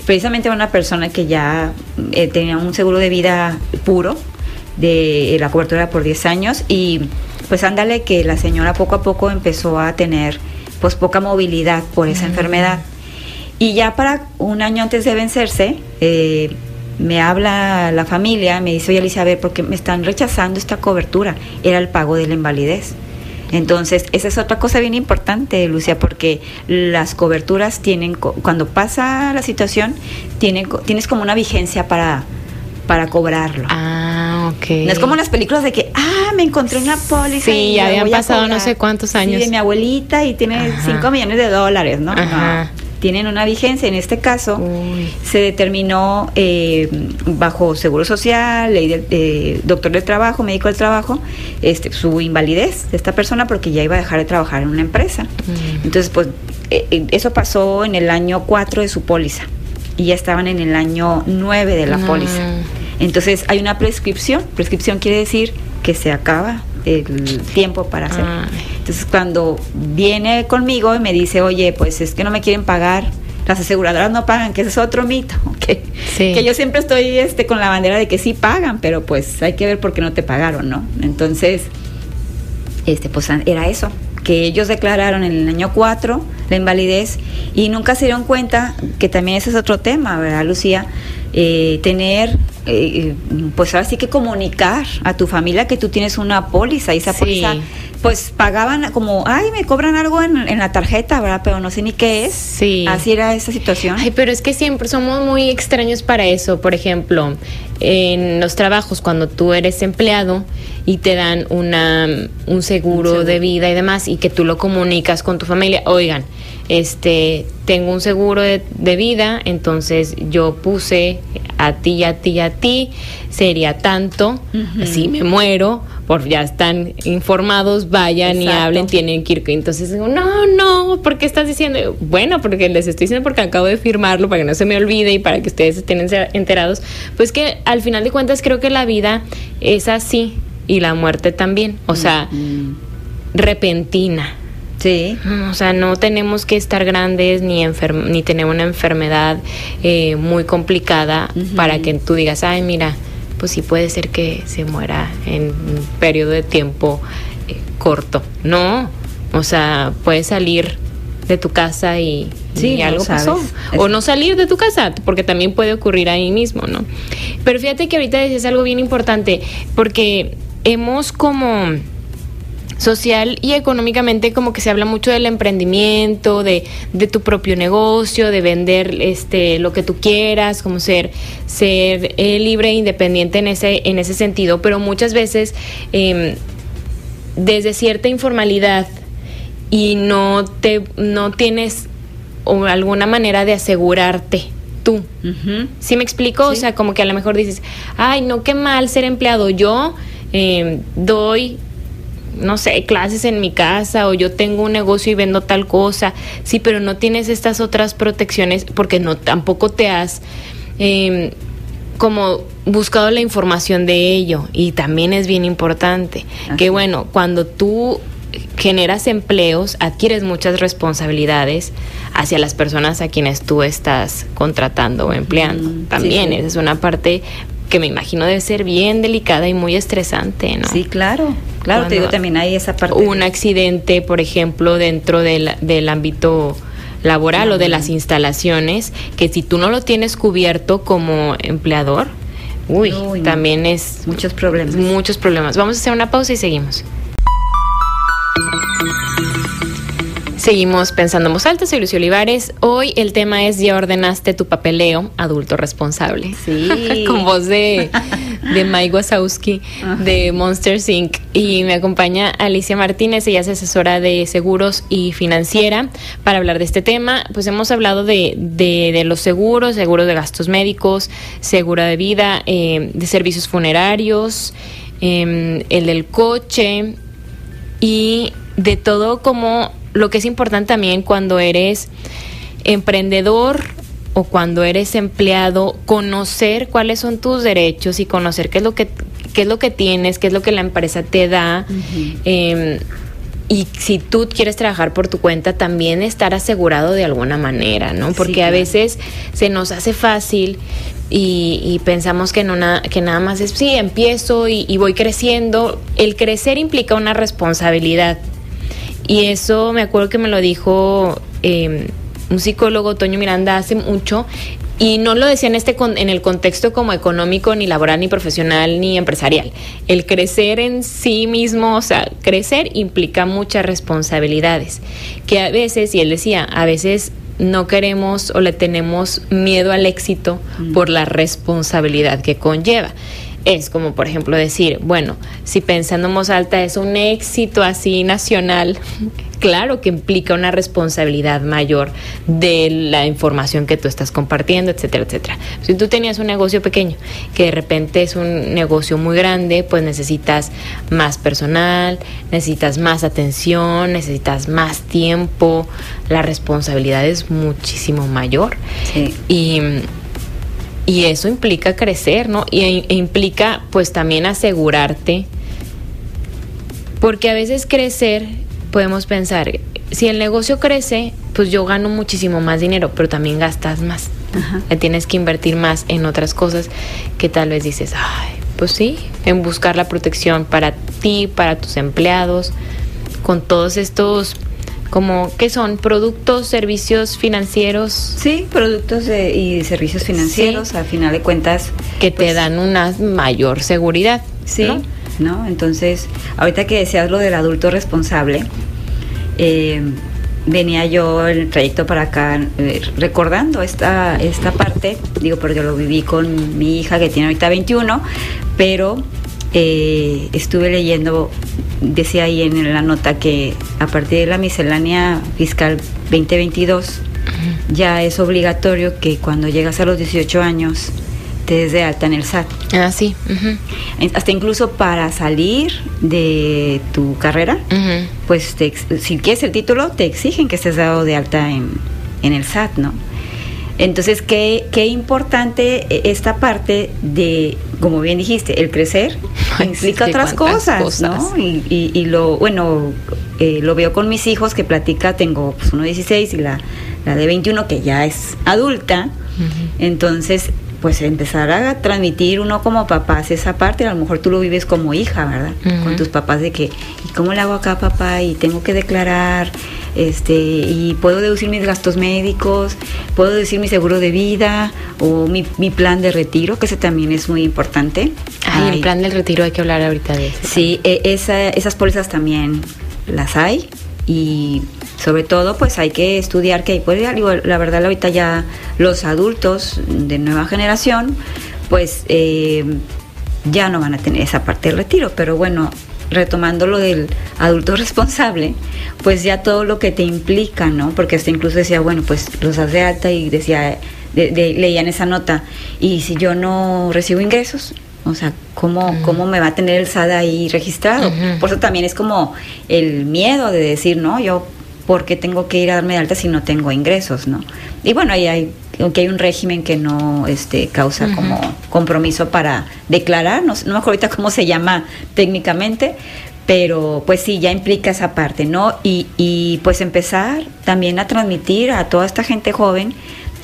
Speaker 2: Precisamente una persona que ya eh, tenía un seguro de vida puro, de la cobertura por 10 años, y pues ándale que la señora poco a poco empezó a tener pues poca movilidad por esa enfermedad. Y ya para un año antes de vencerse, eh, me habla la familia, me dice, oye Alicia, a ver, porque me están rechazando esta cobertura, era el pago de la invalidez. Entonces, esa es otra cosa bien importante, Lucia, porque las coberturas tienen, cuando pasa la situación, tienen, tienes como una vigencia para, para cobrarlo.
Speaker 1: Ah, ok.
Speaker 2: No es como las películas de que, ah, me encontré una póliza.
Speaker 1: Sí, ya habían pasado no sé cuántos años.
Speaker 2: Sí, de mi abuelita y tiene 5 millones de dólares, ¿no? Ajá tienen una vigencia. En este caso, se determinó eh, bajo Seguro Social, ley del doctor del trabajo, médico del trabajo, este, su invalidez de esta persona porque ya iba a dejar de trabajar en una empresa. Mm. Entonces, pues eh, eh, eso pasó en el año 4 de su póliza y ya estaban en el año 9 de la mm. póliza. Entonces hay una prescripción. Prescripción quiere decir que se acaba el tiempo para hacer. Ah. Entonces cuando viene conmigo y me dice, oye, pues es que no me quieren pagar, las aseguradoras no pagan, que ese es otro mito, que, que yo siempre estoy este, con la bandera de que sí pagan, pero pues hay que ver por qué no te pagaron, ¿no? Entonces, este, pues era eso, que ellos declararon en el año 4 la invalidez y nunca se dieron cuenta que también ese es otro tema, ¿verdad, Lucía? Eh, tener, eh, pues ahora sí que comunicar a tu familia que tú tienes una póliza y esa póliza pues pagaban como, ay, me cobran algo en, la tarjeta, ¿verdad? Pero no sé ni qué es. Sí. Así era esa situación.
Speaker 1: Ay, pero es que siempre somos muy extraños para eso. Por ejemplo, en los trabajos, cuando tú eres empleado y te dan una, un seguro, de vida y demás, y que tú lo comunicas con tu familia, oigan, este, tengo un seguro de, vida, entonces yo puse a ti, a ti, a ti, sería tanto, si me muero, por ya están informados, vayan y hablen, tienen que ir. Entonces digo, no, no, ¿por qué estás diciendo? Bueno, porque les estoy diciendo porque acabo de firmarlo, para que no se me olvide y para que ustedes estén enterados. Pues que al final de cuentas creo que la vida es así y la muerte también, o sea, repentina.
Speaker 2: Sí.
Speaker 1: O sea, no tenemos que estar grandes ni, ni tener una enfermedad eh, muy complicada para que tú digas, ay, mira, pues sí puede ser que se muera en un periodo de tiempo eh, corto. No, o sea, puedes salir de tu casa y, algo pasó. O no salir de tu casa, porque también puede ocurrir ahí mismo, ¿no? Pero fíjate que ahorita decías algo bien importante, porque hemos como social y económicamente como que se habla mucho del emprendimiento, de, de, tu propio negocio, de vender este lo que tú quieras, como ser ser eh, libre e independiente en ese en ese sentido, pero muchas veces em, desde cierta informalidad y no te no tienes o alguna manera de asegurarte tú. ¿Sí me explico? O sea, como que a lo mejor dices, ay, no, qué mal ser empleado. Yo em, doy no sé, clases en mi casa o yo tengo un negocio y vendo tal cosa, sí, pero no tienes estas otras protecciones porque no tampoco te has em, como buscado la información de ello. Y también es bien importante que bueno, cuando tú generas empleos, adquieres muchas responsabilidades hacia las personas a quienes tú estás contratando o empleando. También esa es una parte que me imagino debe ser bien delicada y muy estresante, ¿no?
Speaker 2: Sí, claro, claro, te digo, también hay esa parte.
Speaker 1: Un accidente, por ejemplo, dentro del, del ámbito laboral o de las instalaciones, que si tú no lo tienes cubierto como empleador, uy, también es...
Speaker 2: Muchos problemas.
Speaker 1: Muchos problemas. Vamos a hacer una pausa y seguimos. Seguimos pensando en voz alta, soy Lucio Olivares. Hoy el tema es Ya ordenaste tu papeleo, adulto responsable.
Speaker 2: Sí.
Speaker 1: Con voz de, de Mike Wazowski de Monster Inc. Y me acompaña Alicia Martínez, ella es asesora de seguros y financiera para hablar de este tema. Pues hemos hablado de, de, los seguros, seguros de gastos médicos, seguro de vida, eh, de servicios funerarios, em, el del coche y de todo como lo que es importante también cuando eres emprendedor o cuando eres empleado, conocer cuáles son tus derechos y conocer qué es lo que, qué es lo que tienes, qué es lo que la empresa te da. Em, y si tú quieres trabajar por tu cuenta, también estar asegurado de alguna manera, ¿no? Porque a veces se nos hace fácil y, pensamos que, no que nada más es, sí, empiezo y, voy creciendo. El crecer implica una responsabilidad. Y eso me acuerdo que me lo dijo em, un psicólogo, Toño Miranda, hace mucho. Y no lo decía en, este en el contexto como económico, ni laboral, ni profesional, ni empresarial. El crecer en sí mismo, o sea, crecer implica muchas responsabilidades. Que a veces, y él decía, a veces no queremos o le tenemos miedo al éxito mm. por la responsabilidad que conlleva. Es como, por ejemplo, decir, bueno, si pensando en alta es un éxito así nacional, claro que implica una responsabilidad mayor de la información que tú estás compartiendo, etcétera, etcétera. Si tú tenías un negocio pequeño, que de repente es un negocio muy grande, pues necesitas más personal, necesitas más atención, necesitas más tiempo, la responsabilidad es muchísimo mayor. Y y eso implica crecer, ¿no? Y e implica pues también asegurarte, porque a veces crecer podemos pensar, si el negocio crece, pues yo gano muchísimo más dinero, pero también gastas más. Tienes que invertir más en otras cosas que tal vez dices, ay, pues sí, en buscar la protección para ti, para tus empleados, con todos estos como ¿qué son productos, servicios financieros.
Speaker 2: Sí, productos y servicios financieros, al final de cuentas.
Speaker 1: Que te pues, dan una mayor seguridad.
Speaker 2: Sí, ¿no? Entonces, ahorita que decías lo del adulto responsable, eh, venía yo el trayecto para acá eh, recordando esta, esta parte, digo, porque yo lo viví con mi hija que tiene ahorita 21, pero eh, estuve leyendo, decía ahí en la nota que a partir de la miscelánea fiscal 2022 ya es obligatorio que cuando llegas a los 18 años te des de alta en el SAT.
Speaker 1: Ah, sí.
Speaker 2: Hasta incluso para salir de tu carrera, pues si quieres el título, te exigen que estés dado de alta en, en el SAT, ¿no? Entonces, qué, qué importante esta parte de, como bien dijiste, el crecer implica otras cosas, ¿no? Y, y, lo, bueno, eh, lo veo con mis hijos que platica, tengo pues, uno de 16 y la, la de 21 que ya es adulta. Entonces, pues empezar a transmitir uno como papás esa parte, a lo mejor tú lo vives como hija, ¿verdad? Con tus papás de que, ¿y cómo le hago acá papá? Y tengo que declarar, este, y puedo deducir mis gastos médicos, puedo decir mi seguro de vida o mi, mi plan de retiro, que ese también es muy importante.
Speaker 1: Ay, el plan del retiro hay que hablar ahorita de eso.
Speaker 2: Sí, e, esa, esas pólizas también las hay y sobre todo pues hay que estudiar que hay pues la verdad ahorita ya los adultos de nueva generación pues eh, ya no van a tener esa parte del retiro pero bueno retomando lo del adulto responsable, pues ya todo lo que te implica, ¿no? Porque hasta incluso decía, bueno, pues los hace alta y decía, de, leían esa nota, y si yo no recibo ingresos, o sea, ¿cómo, ¿cómo me va a tener el SAD ahí registrado? Por eso también es como el miedo de decir, no, yo ¿por qué tengo que ir a darme de alta si no tengo ingresos, no? Y bueno, ahí hay aunque hay un régimen que no este, causa como compromiso para declarar, no, no me acuerdo ahorita cómo se llama técnicamente, pero pues sí, ya implica esa parte, ¿no? Y, y pues empezar también a transmitir a toda esta gente joven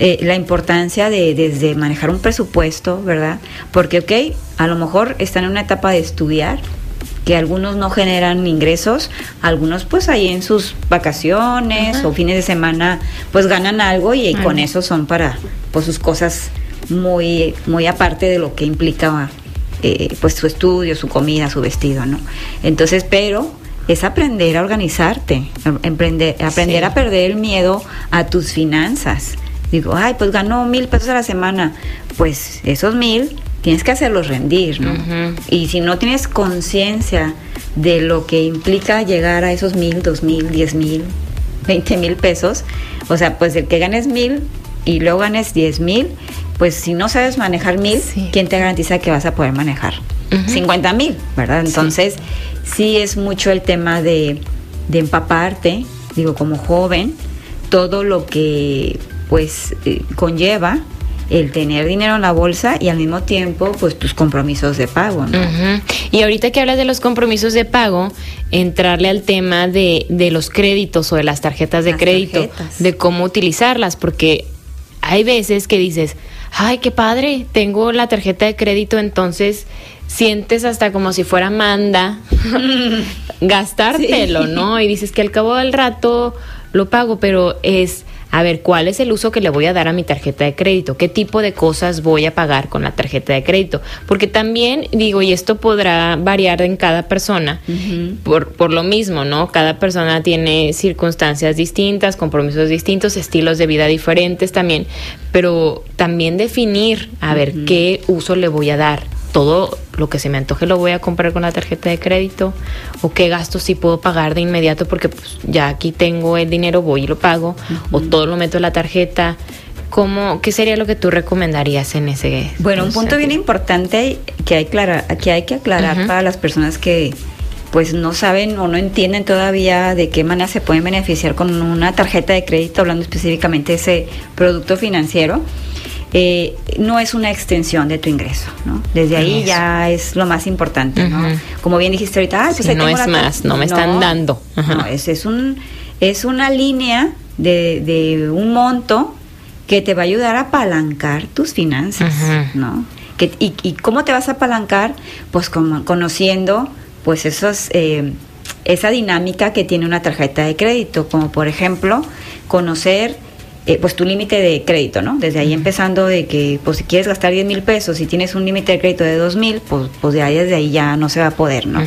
Speaker 2: eh, la importancia de desde manejar un presupuesto, ¿verdad? Porque, ok, a lo mejor están en una etapa de estudiar, que algunos no generan ingresos, algunos pues ahí en sus vacaciones o fines de semana pues ganan algo y con eso son para pues sus cosas muy muy aparte de lo que implica eh, pues su estudio, su comida, su vestido, ¿no? Entonces, pero es aprender a organizarte, emprender, aprender a perder el miedo a tus finanzas. Digo, ay, pues ganó mil pesos a la semana. Pues esos mil tienes que hacerlos rendir, ¿no? Y si no tienes conciencia de lo que implica llegar a esos mil, dos mil, diez mil, veinte mil pesos, o sea, pues el que ganes mil y luego ganes diez mil, pues si no sabes manejar mil, ¿quién te garantiza que vas a poder manejar cincuenta mil, verdad? Entonces, sí. es mucho el tema de, de empaparte, digo, como joven, todo lo que pues eh, conlleva el tener dinero en la bolsa y al mismo tiempo pues tus compromisos de pago. ¿no?
Speaker 1: Y ahorita que hablas de los compromisos de pago, entrarle al tema de, de los créditos o de las tarjetas de crédito, de cómo utilizarlas, porque hay veces que dices, ay, qué padre, tengo la tarjeta de crédito, entonces sientes hasta como si fuera manda gastártelo, ¿no? Y dices que al cabo del rato lo pago, pero es a ver cuál es el uso que le voy a dar a mi tarjeta de crédito, qué tipo de cosas voy a pagar con la tarjeta de crédito, porque también digo, y esto podrá variar en cada persona, por, por lo mismo, ¿no? Cada persona tiene circunstancias distintas, compromisos distintos, estilos de vida diferentes también, pero también definir, a ver, qué uso le voy a dar todo lo que se me antoje lo voy a comprar con la tarjeta de crédito o qué gastos sí puedo pagar de inmediato porque pues, ya aquí tengo el dinero, voy y lo pago o todo lo meto en la tarjeta. ¿Cómo, ¿Qué sería lo que tú recomendarías en ese?
Speaker 2: Bueno, un punto bien importante que hay, que, hay que aclarar para las personas que pues no saben o no entienden todavía de qué manera se pueden beneficiar con una tarjeta de crédito, hablando específicamente de ese producto financiero eh, no es una extensión de tu ingreso, ¿no? Desde ahí ya es lo más importante, ¿no? Como bien dijiste ahorita,
Speaker 1: pues no es más, no me están dando.
Speaker 2: No, es, es, un, es una línea de, de, un monto que te va a ayudar a apalancar tus finanzas, ¿no? Que, y, y, cómo te vas a apalancar? Pues como, conociendo pues esos... Eh, esa dinámica que tiene una tarjeta de crédito, como por ejemplo conocer eh, pues tu límite de crédito, ¿no? Desde ahí empezando de que, pues si quieres gastar 10 mil pesos y tienes un límite de crédito de 2 mil, pues, pues de ahí desde ahí ya no se va a poder, ¿no?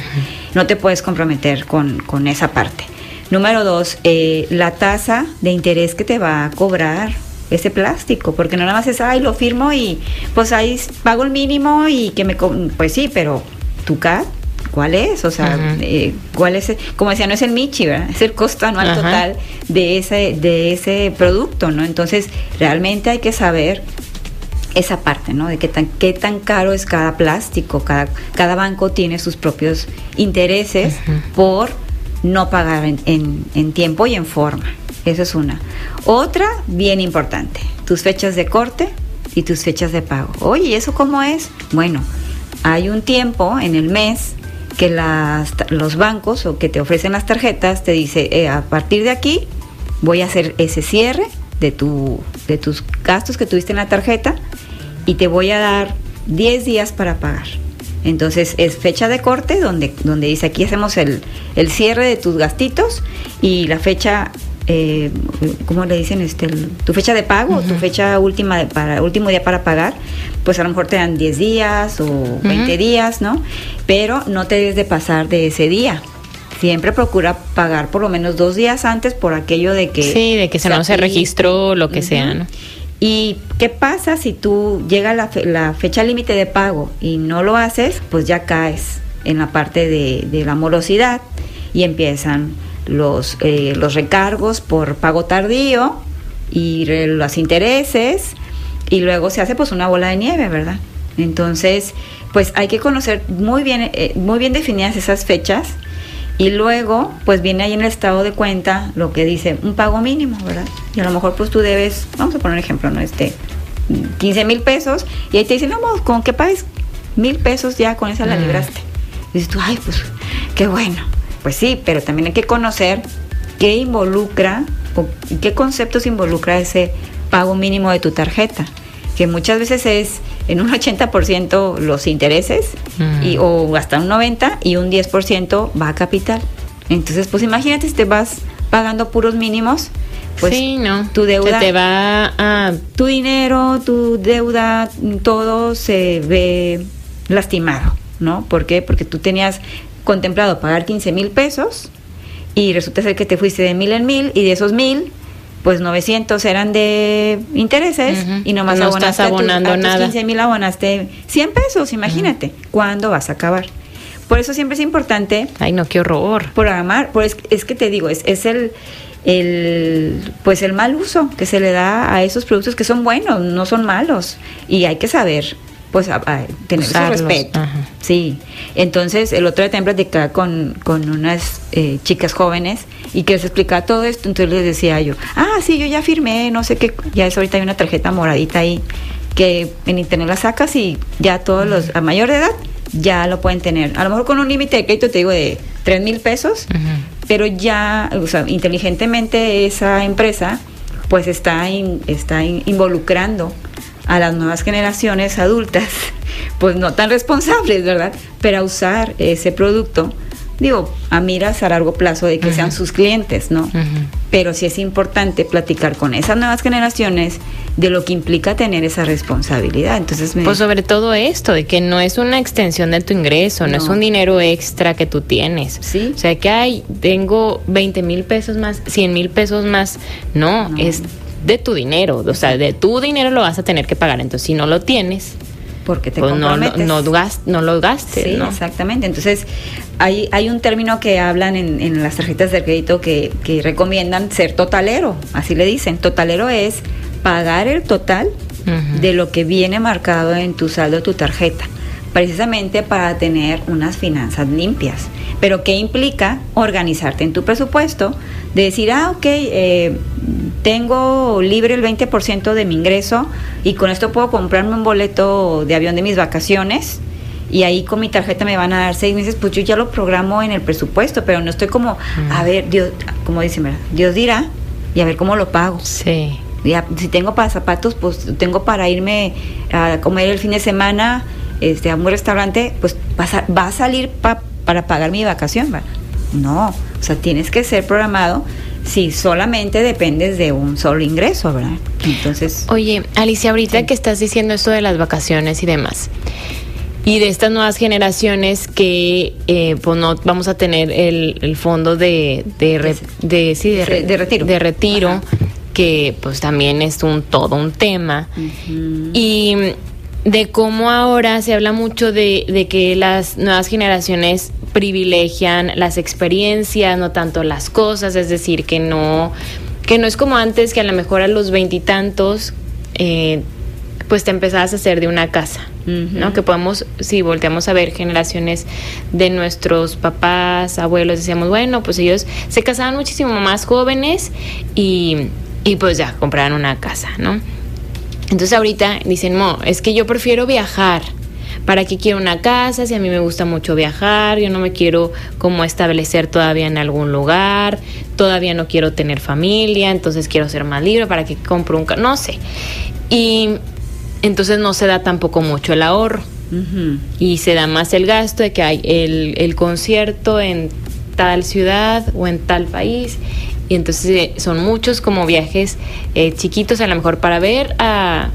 Speaker 2: No te puedes comprometer con, con esa parte. Número dos, eh, la tasa de interés que te va a cobrar ese plástico, porque no nada más es, ay, lo firmo y pues ahí pago el mínimo y que me, pues sí, pero tu CAT cuál es, o sea, eh, cuál es, como decía, no es el Michi, ¿verdad? Es el costo anual total de ese, de ese producto, ¿no? Entonces, realmente hay que saber esa parte, ¿no? De qué tan, qué tan caro es cada plástico, cada, cada banco tiene sus propios intereses por no pagar en, en tiempo y en forma. Eso es una. Otra, bien importante, tus fechas de corte y tus fechas de pago. Oye, ¿eso cómo es? Bueno, hay un tiempo en el mes que las, los bancos o que te ofrecen las tarjetas te dice, eh, a partir de aquí voy a hacer ese cierre de, tu, de tus gastos que tuviste en la tarjeta y te voy a dar 10 días para pagar. Entonces es fecha de corte donde, donde dice aquí hacemos el, el cierre de tus gastitos y la fecha eh, ¿cómo le dicen? Este, tu fecha de pago, tu fecha última para último día para pagar, pues a lo mejor te dan 10 días o 20 días, ¿no? Pero no te debes de pasar de ese día. Siempre procura pagar por lo menos dos días antes por aquello de que...
Speaker 1: Sí, de que se no se registró, lo que sea, ¿no?
Speaker 2: ¿Y qué pasa si tú llega la, la fecha límite de pago y no lo haces? Pues ya caes en la parte de, de la morosidad y empiezan los, eh, los recargos por pago tardío y los intereses y luego se hace pues una bola de nieve, ¿verdad? Entonces, pues hay que conocer muy bien, eh, muy bien definidas esas fechas y luego pues viene ahí en el estado de cuenta lo que dice un pago mínimo, ¿verdad? Y a lo mejor pues tú debes, vamos a poner un ejemplo, ¿no? Este, 15 mil pesos y ahí te dicen, no, con que pagues mil pesos ya con esa la libraste. Y dices tú, ay, pues qué bueno. Pues sí, pero también hay que conocer qué involucra o qué conceptos involucra ese pago mínimo de tu tarjeta, que muchas veces es en un 80% los intereses y, o hasta un 90% y un 10% va a capital. Entonces, pues imagínate si te vas pagando puros mínimos, pues
Speaker 1: sí, no.
Speaker 2: tu deuda
Speaker 1: te va a
Speaker 2: tu dinero, tu deuda, todo se ve lastimado, ¿no? ¿Por qué? Porque tú tenías contemplado pagar 15 mil pesos y resulta ser que te fuiste de mil en mil y de esos mil pues 900 eran de intereses y nomás
Speaker 1: no estás abonando
Speaker 2: a
Speaker 1: nada.
Speaker 2: 15 mil abonaste 100 pesos, imagínate, ¿cuándo vas a acabar? Por eso siempre es importante.
Speaker 1: Ay, no, qué horror.
Speaker 2: Programar, pues es que te digo, es, es el, el, pues el mal uso que se le da a esos productos que son buenos, no son malos. Y hay que saber pues a, tener ese respeto. Sí. Entonces, el otro día también platicaba con, con unas eh, chicas jóvenes y que les explicaba todo esto, entonces les decía yo, ah, sí, yo ya firmé, no sé qué, ya es ahorita hay una tarjeta moradita ahí, que en internet la sacas y ya todos los, a mayor de edad, ya lo pueden tener. A lo mejor con un límite de crédito, te digo, de 3 mil pesos, pero ya, o sea, inteligentemente esa empresa pues está, está involucrando a las nuevas generaciones adultas, pues no tan responsables, ¿verdad? Pero a usar ese producto digo, a miras a largo plazo de que sean sus clientes, ¿no? Pero sí es importante platicar con esas nuevas generaciones de lo que implica tener esa responsabilidad. Entonces,
Speaker 1: pues sobre todo esto, de que no es una extensión de tu ingreso, no, es un dinero extra que tú tienes.
Speaker 2: Sí.
Speaker 1: O sea, que hay, tengo 20 mil pesos más, 100 mil pesos más. No, es de tu dinero. O sea, de tu dinero lo vas a tener que pagar. Entonces, si no lo tienes,
Speaker 2: porque te
Speaker 1: pues no, no, no, no, lo gastes.
Speaker 2: Sí, exactamente. Entonces, hay, hay un término que hablan en, en las tarjetas de crédito que, que, recomiendan ser totalero, así le dicen. Totalero es pagar el total de lo que viene marcado en tu saldo de tu tarjeta, precisamente para tener unas finanzas limpias. Pero ¿qué implica organizarte en tu presupuesto? De decir, ah, ok, eh, tengo libre el 20% de mi ingreso y con esto puedo comprarme un boleto de avión de mis vacaciones y ahí con mi tarjeta me van a dar seis meses, pues yo ya lo programo en el presupuesto, pero no estoy como, a ver, Dios, como dicen, Dios dirá y a ver cómo lo pago.
Speaker 1: Sí.
Speaker 2: si tengo para zapatos, pues tengo para irme a comer el fin de semana este, a un restaurante, pues va a, salir para pagar mi vacación, ¿verdad? No, o sea, tienes que ser programado si solamente dependes de un solo ingreso, ¿verdad? Entonces.
Speaker 1: Oye, Alicia, ahorita que estás diciendo esto de las vacaciones y demás, y de estas nuevas generaciones que eh, pues no vamos a tener el, fondo de de,
Speaker 2: de, retiro,
Speaker 1: de retiro que pues también es un todo un tema y de cómo ahora se habla mucho de, de que las nuevas generaciones privilegian las experiencias, no tanto las cosas, es decir, que no, que no es como antes, que a lo mejor a los veintitantos, eh, pues te empezabas a hacer de una casa, ¿no? Que podemos, si volteamos a ver generaciones de nuestros papás, abuelos, decíamos, bueno, pues ellos se casaban muchísimo más jóvenes y, y pues ya compraban una casa, ¿no? Entonces ahorita dicen, no, es que yo prefiero viajar, ¿Para qué quiero una casa? Si a mí me gusta mucho viajar, yo no me quiero como establecer todavía en algún lugar, todavía no quiero tener familia, entonces quiero ser más libre, ¿para qué compro un... no sé. Y entonces no se da tampoco mucho el ahorro. Y se da más el gasto de que hay el, el concierto en tal ciudad o en tal país y entonces eh, son muchos como viajes eh, chiquitos a lo mejor para ver a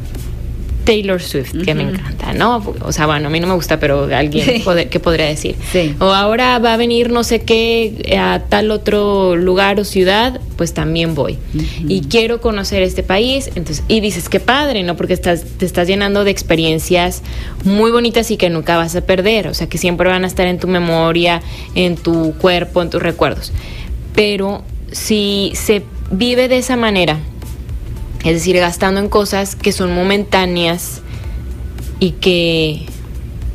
Speaker 1: Taylor Swift, que me encanta, ¿no? O sea, bueno, a mí no me gusta, pero alguien ¿qué podría decir? O ahora va a venir no sé qué a tal otro lugar o ciudad, pues también voy. Y quiero conocer este país, entonces, y dices, qué padre, ¿no? Porque estás, te estás llenando de experiencias muy bonitas y que nunca vas a perder, o sea, que siempre van a estar en tu memoria, en tu cuerpo, en tus recuerdos. Pero si se vive de esa manera, es decir, gastando en cosas que son momentáneas y que,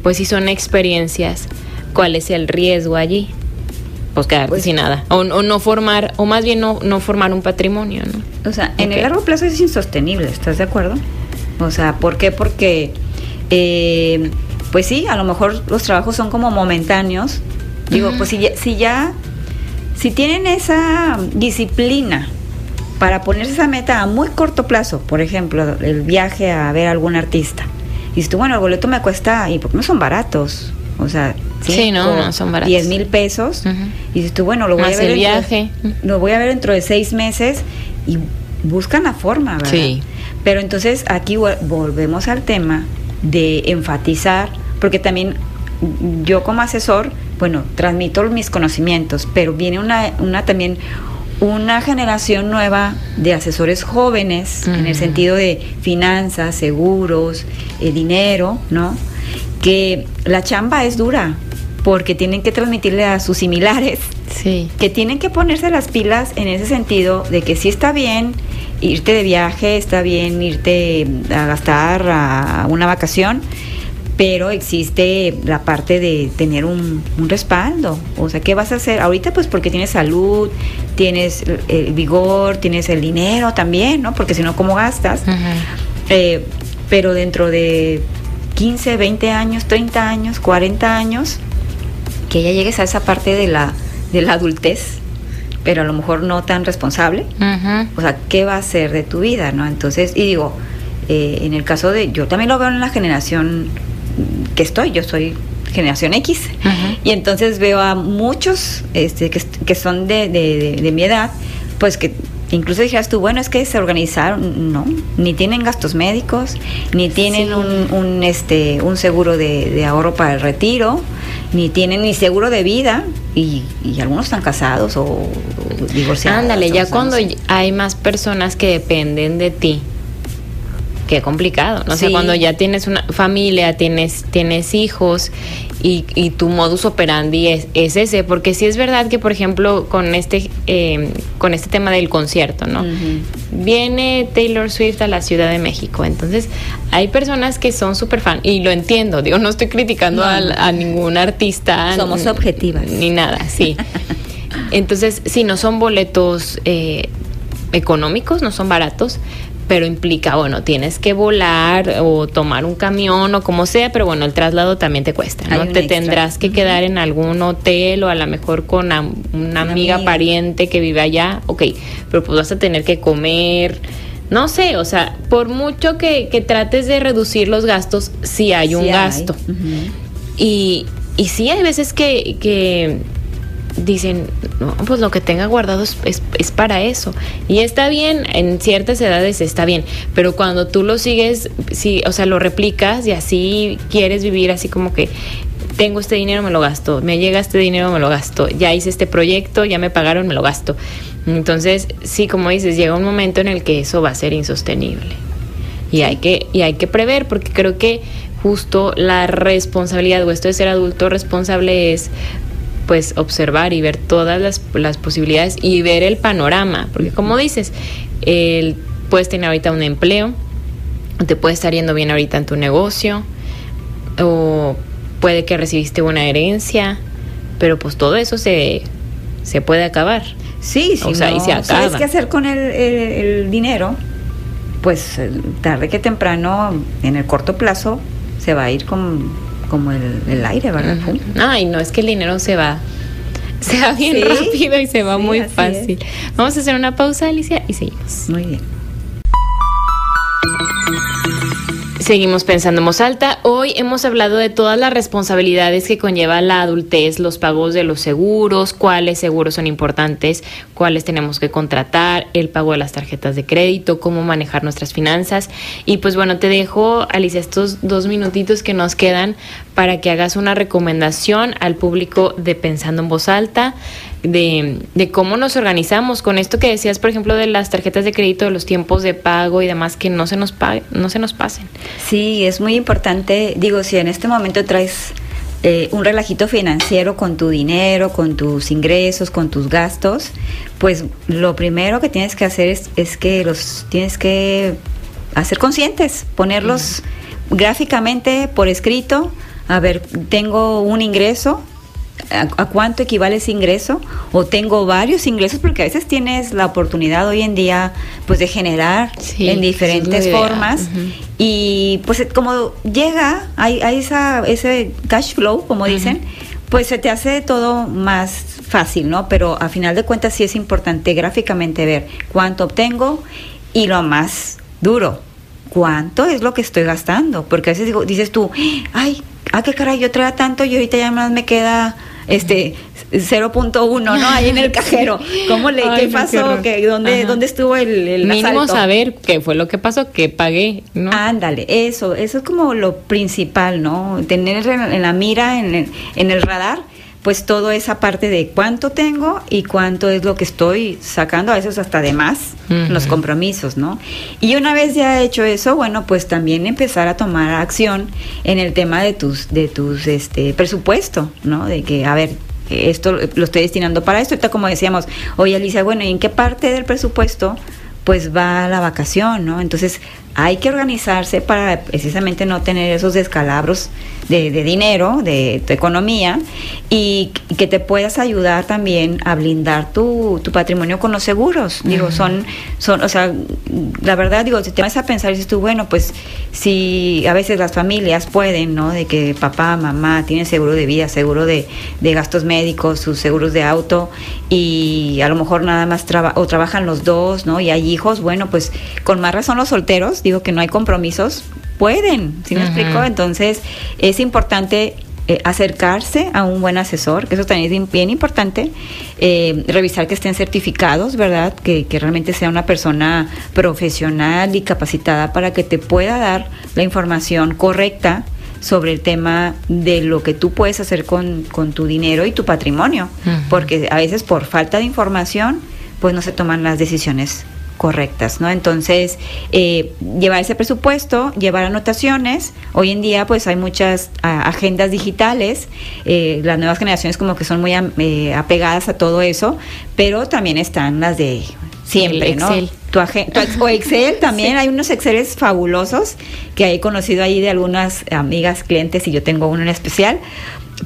Speaker 1: pues si son experiencias, ¿cuál es el riesgo allí? Pues quedarte pues sin nada. O, no formar, o más bien no, no formar un patrimonio, ¿no?
Speaker 2: O sea, en el largo plazo es insostenible, ¿estás de acuerdo? O sea, ¿por qué? Porque, eh, pues sí, a lo mejor los trabajos son como momentáneos. Digo, pues si si ya, si tienen esa disciplina para ponerse esa meta a muy corto plazo, por ejemplo, el viaje a ver a algún artista. Y dices tú, bueno, el boleto me cuesta, y porque no son baratos, o sea,
Speaker 1: sí, no, no son baratos.
Speaker 2: 10 mil pesos. Y dices tú, bueno, lo voy a ver.
Speaker 1: El viaje.
Speaker 2: lo voy a ver dentro de seis meses y buscan la forma, ¿verdad? Sí. Pero entonces aquí volvemos al tema de enfatizar, porque también yo como asesor, bueno, transmito mis conocimientos, pero viene una, una también una generación nueva de asesores jóvenes en el sentido de finanzas, seguros, eh, dinero, ¿no? Que la chamba es dura porque tienen que transmitirle a sus similares
Speaker 1: sí.
Speaker 2: que tienen que ponerse las pilas en ese sentido de que sí está bien irte de viaje, está bien irte a gastar a una vacación, pero existe la parte de tener un, respaldo. O sea, ¿qué vas a hacer? Ahorita pues porque tienes salud, tienes el vigor, tienes el dinero también, ¿no? Porque si no, ¿cómo gastas? Eh, pero dentro de 15, 20 años, 30 años, 40 años, que ya llegues a esa parte de la, de la adultez, pero a lo mejor no tan responsable. O sea, ¿qué va a ser de tu vida, no? Entonces, y digo, eh, en el caso de, yo también lo veo en la generación que estoy, yo soy generación X, y entonces veo a muchos este, que, son de, de, mi edad, pues que incluso dijeras tú, bueno, es que se organizaron, no, ni tienen gastos médicos, ni tienen un, un, este, un seguro de, ahorro para el retiro, ni tienen ni seguro de vida, y, y algunos están casados o, divorciados.
Speaker 1: Ándale, ya cuando hay más personas que dependen de ti, qué complicado, ¿no? sé cuando ya tienes una familia, tienes, tienes hijos y, y tu modus operandi es, es, ese, porque sí es verdad que, por ejemplo, con este, eh, con este tema del concierto, ¿no? Viene Taylor Swift a la Ciudad de México, entonces hay personas que son súper fan, y lo entiendo, digo, no estoy criticando a, ningún artista.
Speaker 2: Somos objetivas.
Speaker 1: Ni nada, sí. Entonces, si no son boletos eh, económicos, no son baratos, pero implica, bueno, tienes que volar o tomar un camión o como sea, pero bueno, el traslado también te cuesta, ¿no? Te tendrás que quedar en algún hotel o a lo mejor con una, amiga, pariente que vive allá, ok, pero pues vas a tener que comer, no sé, o sea, por mucho que, trates de reducir los gastos, sí hay un gasto. y, y sí hay veces que, que dicen, no, pues lo que tenga guardado es, es, para eso. Y está bien, en ciertas edades está bien, pero cuando tú lo sigues, sí, o sea, lo replicas y así quieres vivir así como que tengo este dinero, me lo gasto, me llega este dinero, me lo gasto, ya hice este proyecto, ya me pagaron, me lo gasto. Entonces, sí, como dices, llega un momento en el que eso va a ser insostenible. Y hay que, y hay que prever, porque creo que justo la responsabilidad o esto de ser adulto responsable es pues observar y ver todas las, las posibilidades y ver el panorama, porque como dices, el, puedes tener ahorita un empleo, te puede estar yendo bien ahorita en tu negocio, o puede que recibiste una herencia, pero pues todo eso se, se puede acabar.
Speaker 2: Sí, sí. O sea, y se acaba. ¿Sabes qué hacer con el, el dinero? Pues tarde que temprano, en el corto plazo, se va a ir con como el, aire, ¿verdad?
Speaker 1: Ay, no, es que el dinero se va. Se va bien rápido y se va muy fácil. Vamos a hacer una pausa, Alicia, y seguimos.
Speaker 2: Muy bien.
Speaker 1: Seguimos pensando en voz alta. Hoy hemos hablado de todas las responsabilidades que conlleva la adultez, los pagos de los seguros, cuáles seguros son importantes, cuáles tenemos que contratar, el pago de las tarjetas de crédito, cómo manejar nuestras finanzas. Y pues bueno, te dejo, Alicia, estos dos minutitos que nos quedan para que hagas una recomendación al público de Pensando en Voz Alta de, de, cómo nos organizamos con esto que decías, por ejemplo, de las tarjetas de crédito, de los tiempos de pago y demás, que no se nos, no se nos pasen.
Speaker 2: Sí, es muy importante, digo, si en este momento traes eh, un relajito financiero con tu dinero, con tus ingresos, con tus gastos, pues lo primero que tienes que hacer es, es que los tienes que hacer conscientes, ponerlos gráficamente por escrito. A ver, tengo un ingreso, a, cuánto equivale ese ingreso o tengo varios ingresos porque a veces tienes la oportunidad hoy en día pues de generar en diferentes formas. Y pues como llega hay, hay esa, ese cash flow como dicen pues se te hace todo más fácil no pero a final de cuentas sí es importante gráficamente ver cuánto obtengo y lo más duro cuánto es lo que estoy gastando. Porque a veces digo, dices tú ay ah, qué caray, yo traía tanto y ahorita ya más me queda este 0.1, ¿no? Ahí en el cajero. ¿Cómo le, qué pasó? ¿Qué, dónde, ¿Dónde estuvo el, el
Speaker 1: Mínimo saber qué fue lo que pasó, qué pagué, ¿no?
Speaker 2: Ándale, eso, eso es como lo principal, ¿no? Tener en la mira, en el, en el radar, pues toda esa parte de cuánto tengo y cuánto es lo que estoy sacando, a veces hasta de más, los compromisos, ¿no? Y una vez ya hecho eso, bueno, pues también empezar a tomar acción en el tema de tus, de tus, este, presupuesto, ¿no? De que, a ver, esto lo estoy destinando para esto, ahorita como decíamos, oye Alicia, bueno, ¿y en qué parte del presupuesto? pues va a la vacación, ¿no? Entonces, hay que organizarse para precisamente no tener esos descalabros de, dinero, de tu economía, y, que te puedas ayudar también a blindar tu, patrimonio con los seguros. Digo, son, son, o sea, la verdad, digo, si te vas a pensar, dices tú, bueno, pues si a veces las familias pueden, ¿no? De que papá, mamá tienen seguro de vida, seguro de, de gastos médicos, sus seguros de auto, y a lo mejor nada más traba, o trabajan los dos, ¿no? Y hay hijos, bueno, pues con más razón los solteros, digo que no hay compromisos, pueden, ¿sí me explico? Entonces es importante eh, acercarse a un buen asesor, que eso también es bien importante, eh, revisar que estén certificados, ¿verdad? Que, que, realmente sea una persona profesional y capacitada para que te pueda dar la información correcta sobre el tema de lo que tú puedes hacer con, tu dinero y tu patrimonio, porque a veces por falta de información, pues no se toman las decisiones correctas, ¿no? Entonces, eh, llevar ese presupuesto, llevar anotaciones. Hoy en día, pues hay muchas agendas digitales. Eh, las nuevas generaciones como que son muy eh, apegadas a todo eso, pero también están las de siempre, ¿no? Excel. Tu, o Excel también, hay unos Exceles fabulosos que he conocido ahí de algunas amigas, clientes y yo tengo uno en especial.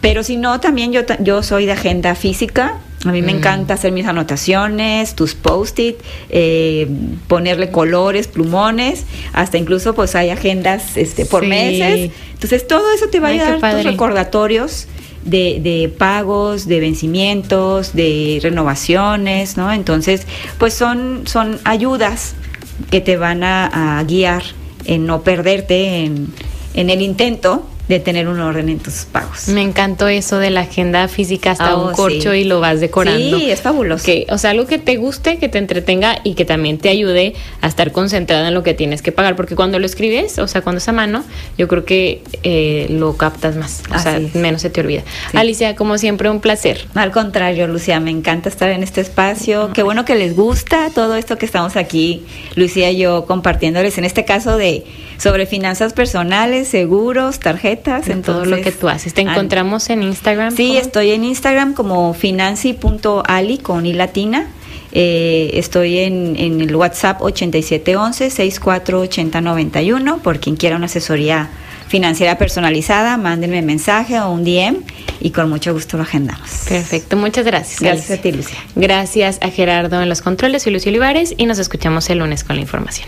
Speaker 2: Pero si no, también yo, yo soy de agenda física, a mí me mm. encanta hacer mis anotaciones, tus post-it, eh, ponerle colores, plumones, hasta incluso pues hay agendas este, por meses. Entonces todo eso te va a dar tus recordatorios de, de, pagos, de vencimientos, de renovaciones, ¿no? Entonces pues son, son ayudas que te van a, a guiar en no perderte en, en el intento de tener un orden en tus pagos.
Speaker 1: Me encantó eso de la agenda física hasta un oh, corcho y lo vas decorando.
Speaker 2: Sí, es fabuloso.
Speaker 1: Que, o sea, algo que te guste, que te entretenga y que también te ayude a estar concentrada en lo que tienes que pagar. Porque cuando lo escribes, o sea, cuando es a mano, yo creo que eh, lo captas más. O sea, menos se te olvida. Alicia, como siempre, un placer.
Speaker 2: Al contrario, Lucía, me encanta estar en este espacio. Qué bueno que les gusta todo esto que estamos aquí, Lucía y yo, compartiéndoles en este caso de sobre finanzas personales, seguros, tarjetas,
Speaker 1: en todo lo que tú haces. ¿Te encontramos en Instagram?
Speaker 2: Sí, estoy en Instagram como financi.ali con i latina. Eh, estoy en, en, el WhatsApp 8711-648091 por quien quiera una asesoría financiera personalizada, mándenme mensaje o un DM y con mucho gusto lo agendamos.
Speaker 1: Perfecto, muchas gracias.
Speaker 2: Gracias a ti, Lucia.
Speaker 1: Gracias a Gerardo en los controles y Lucio Olivares y nos escuchamos el lunes con la información.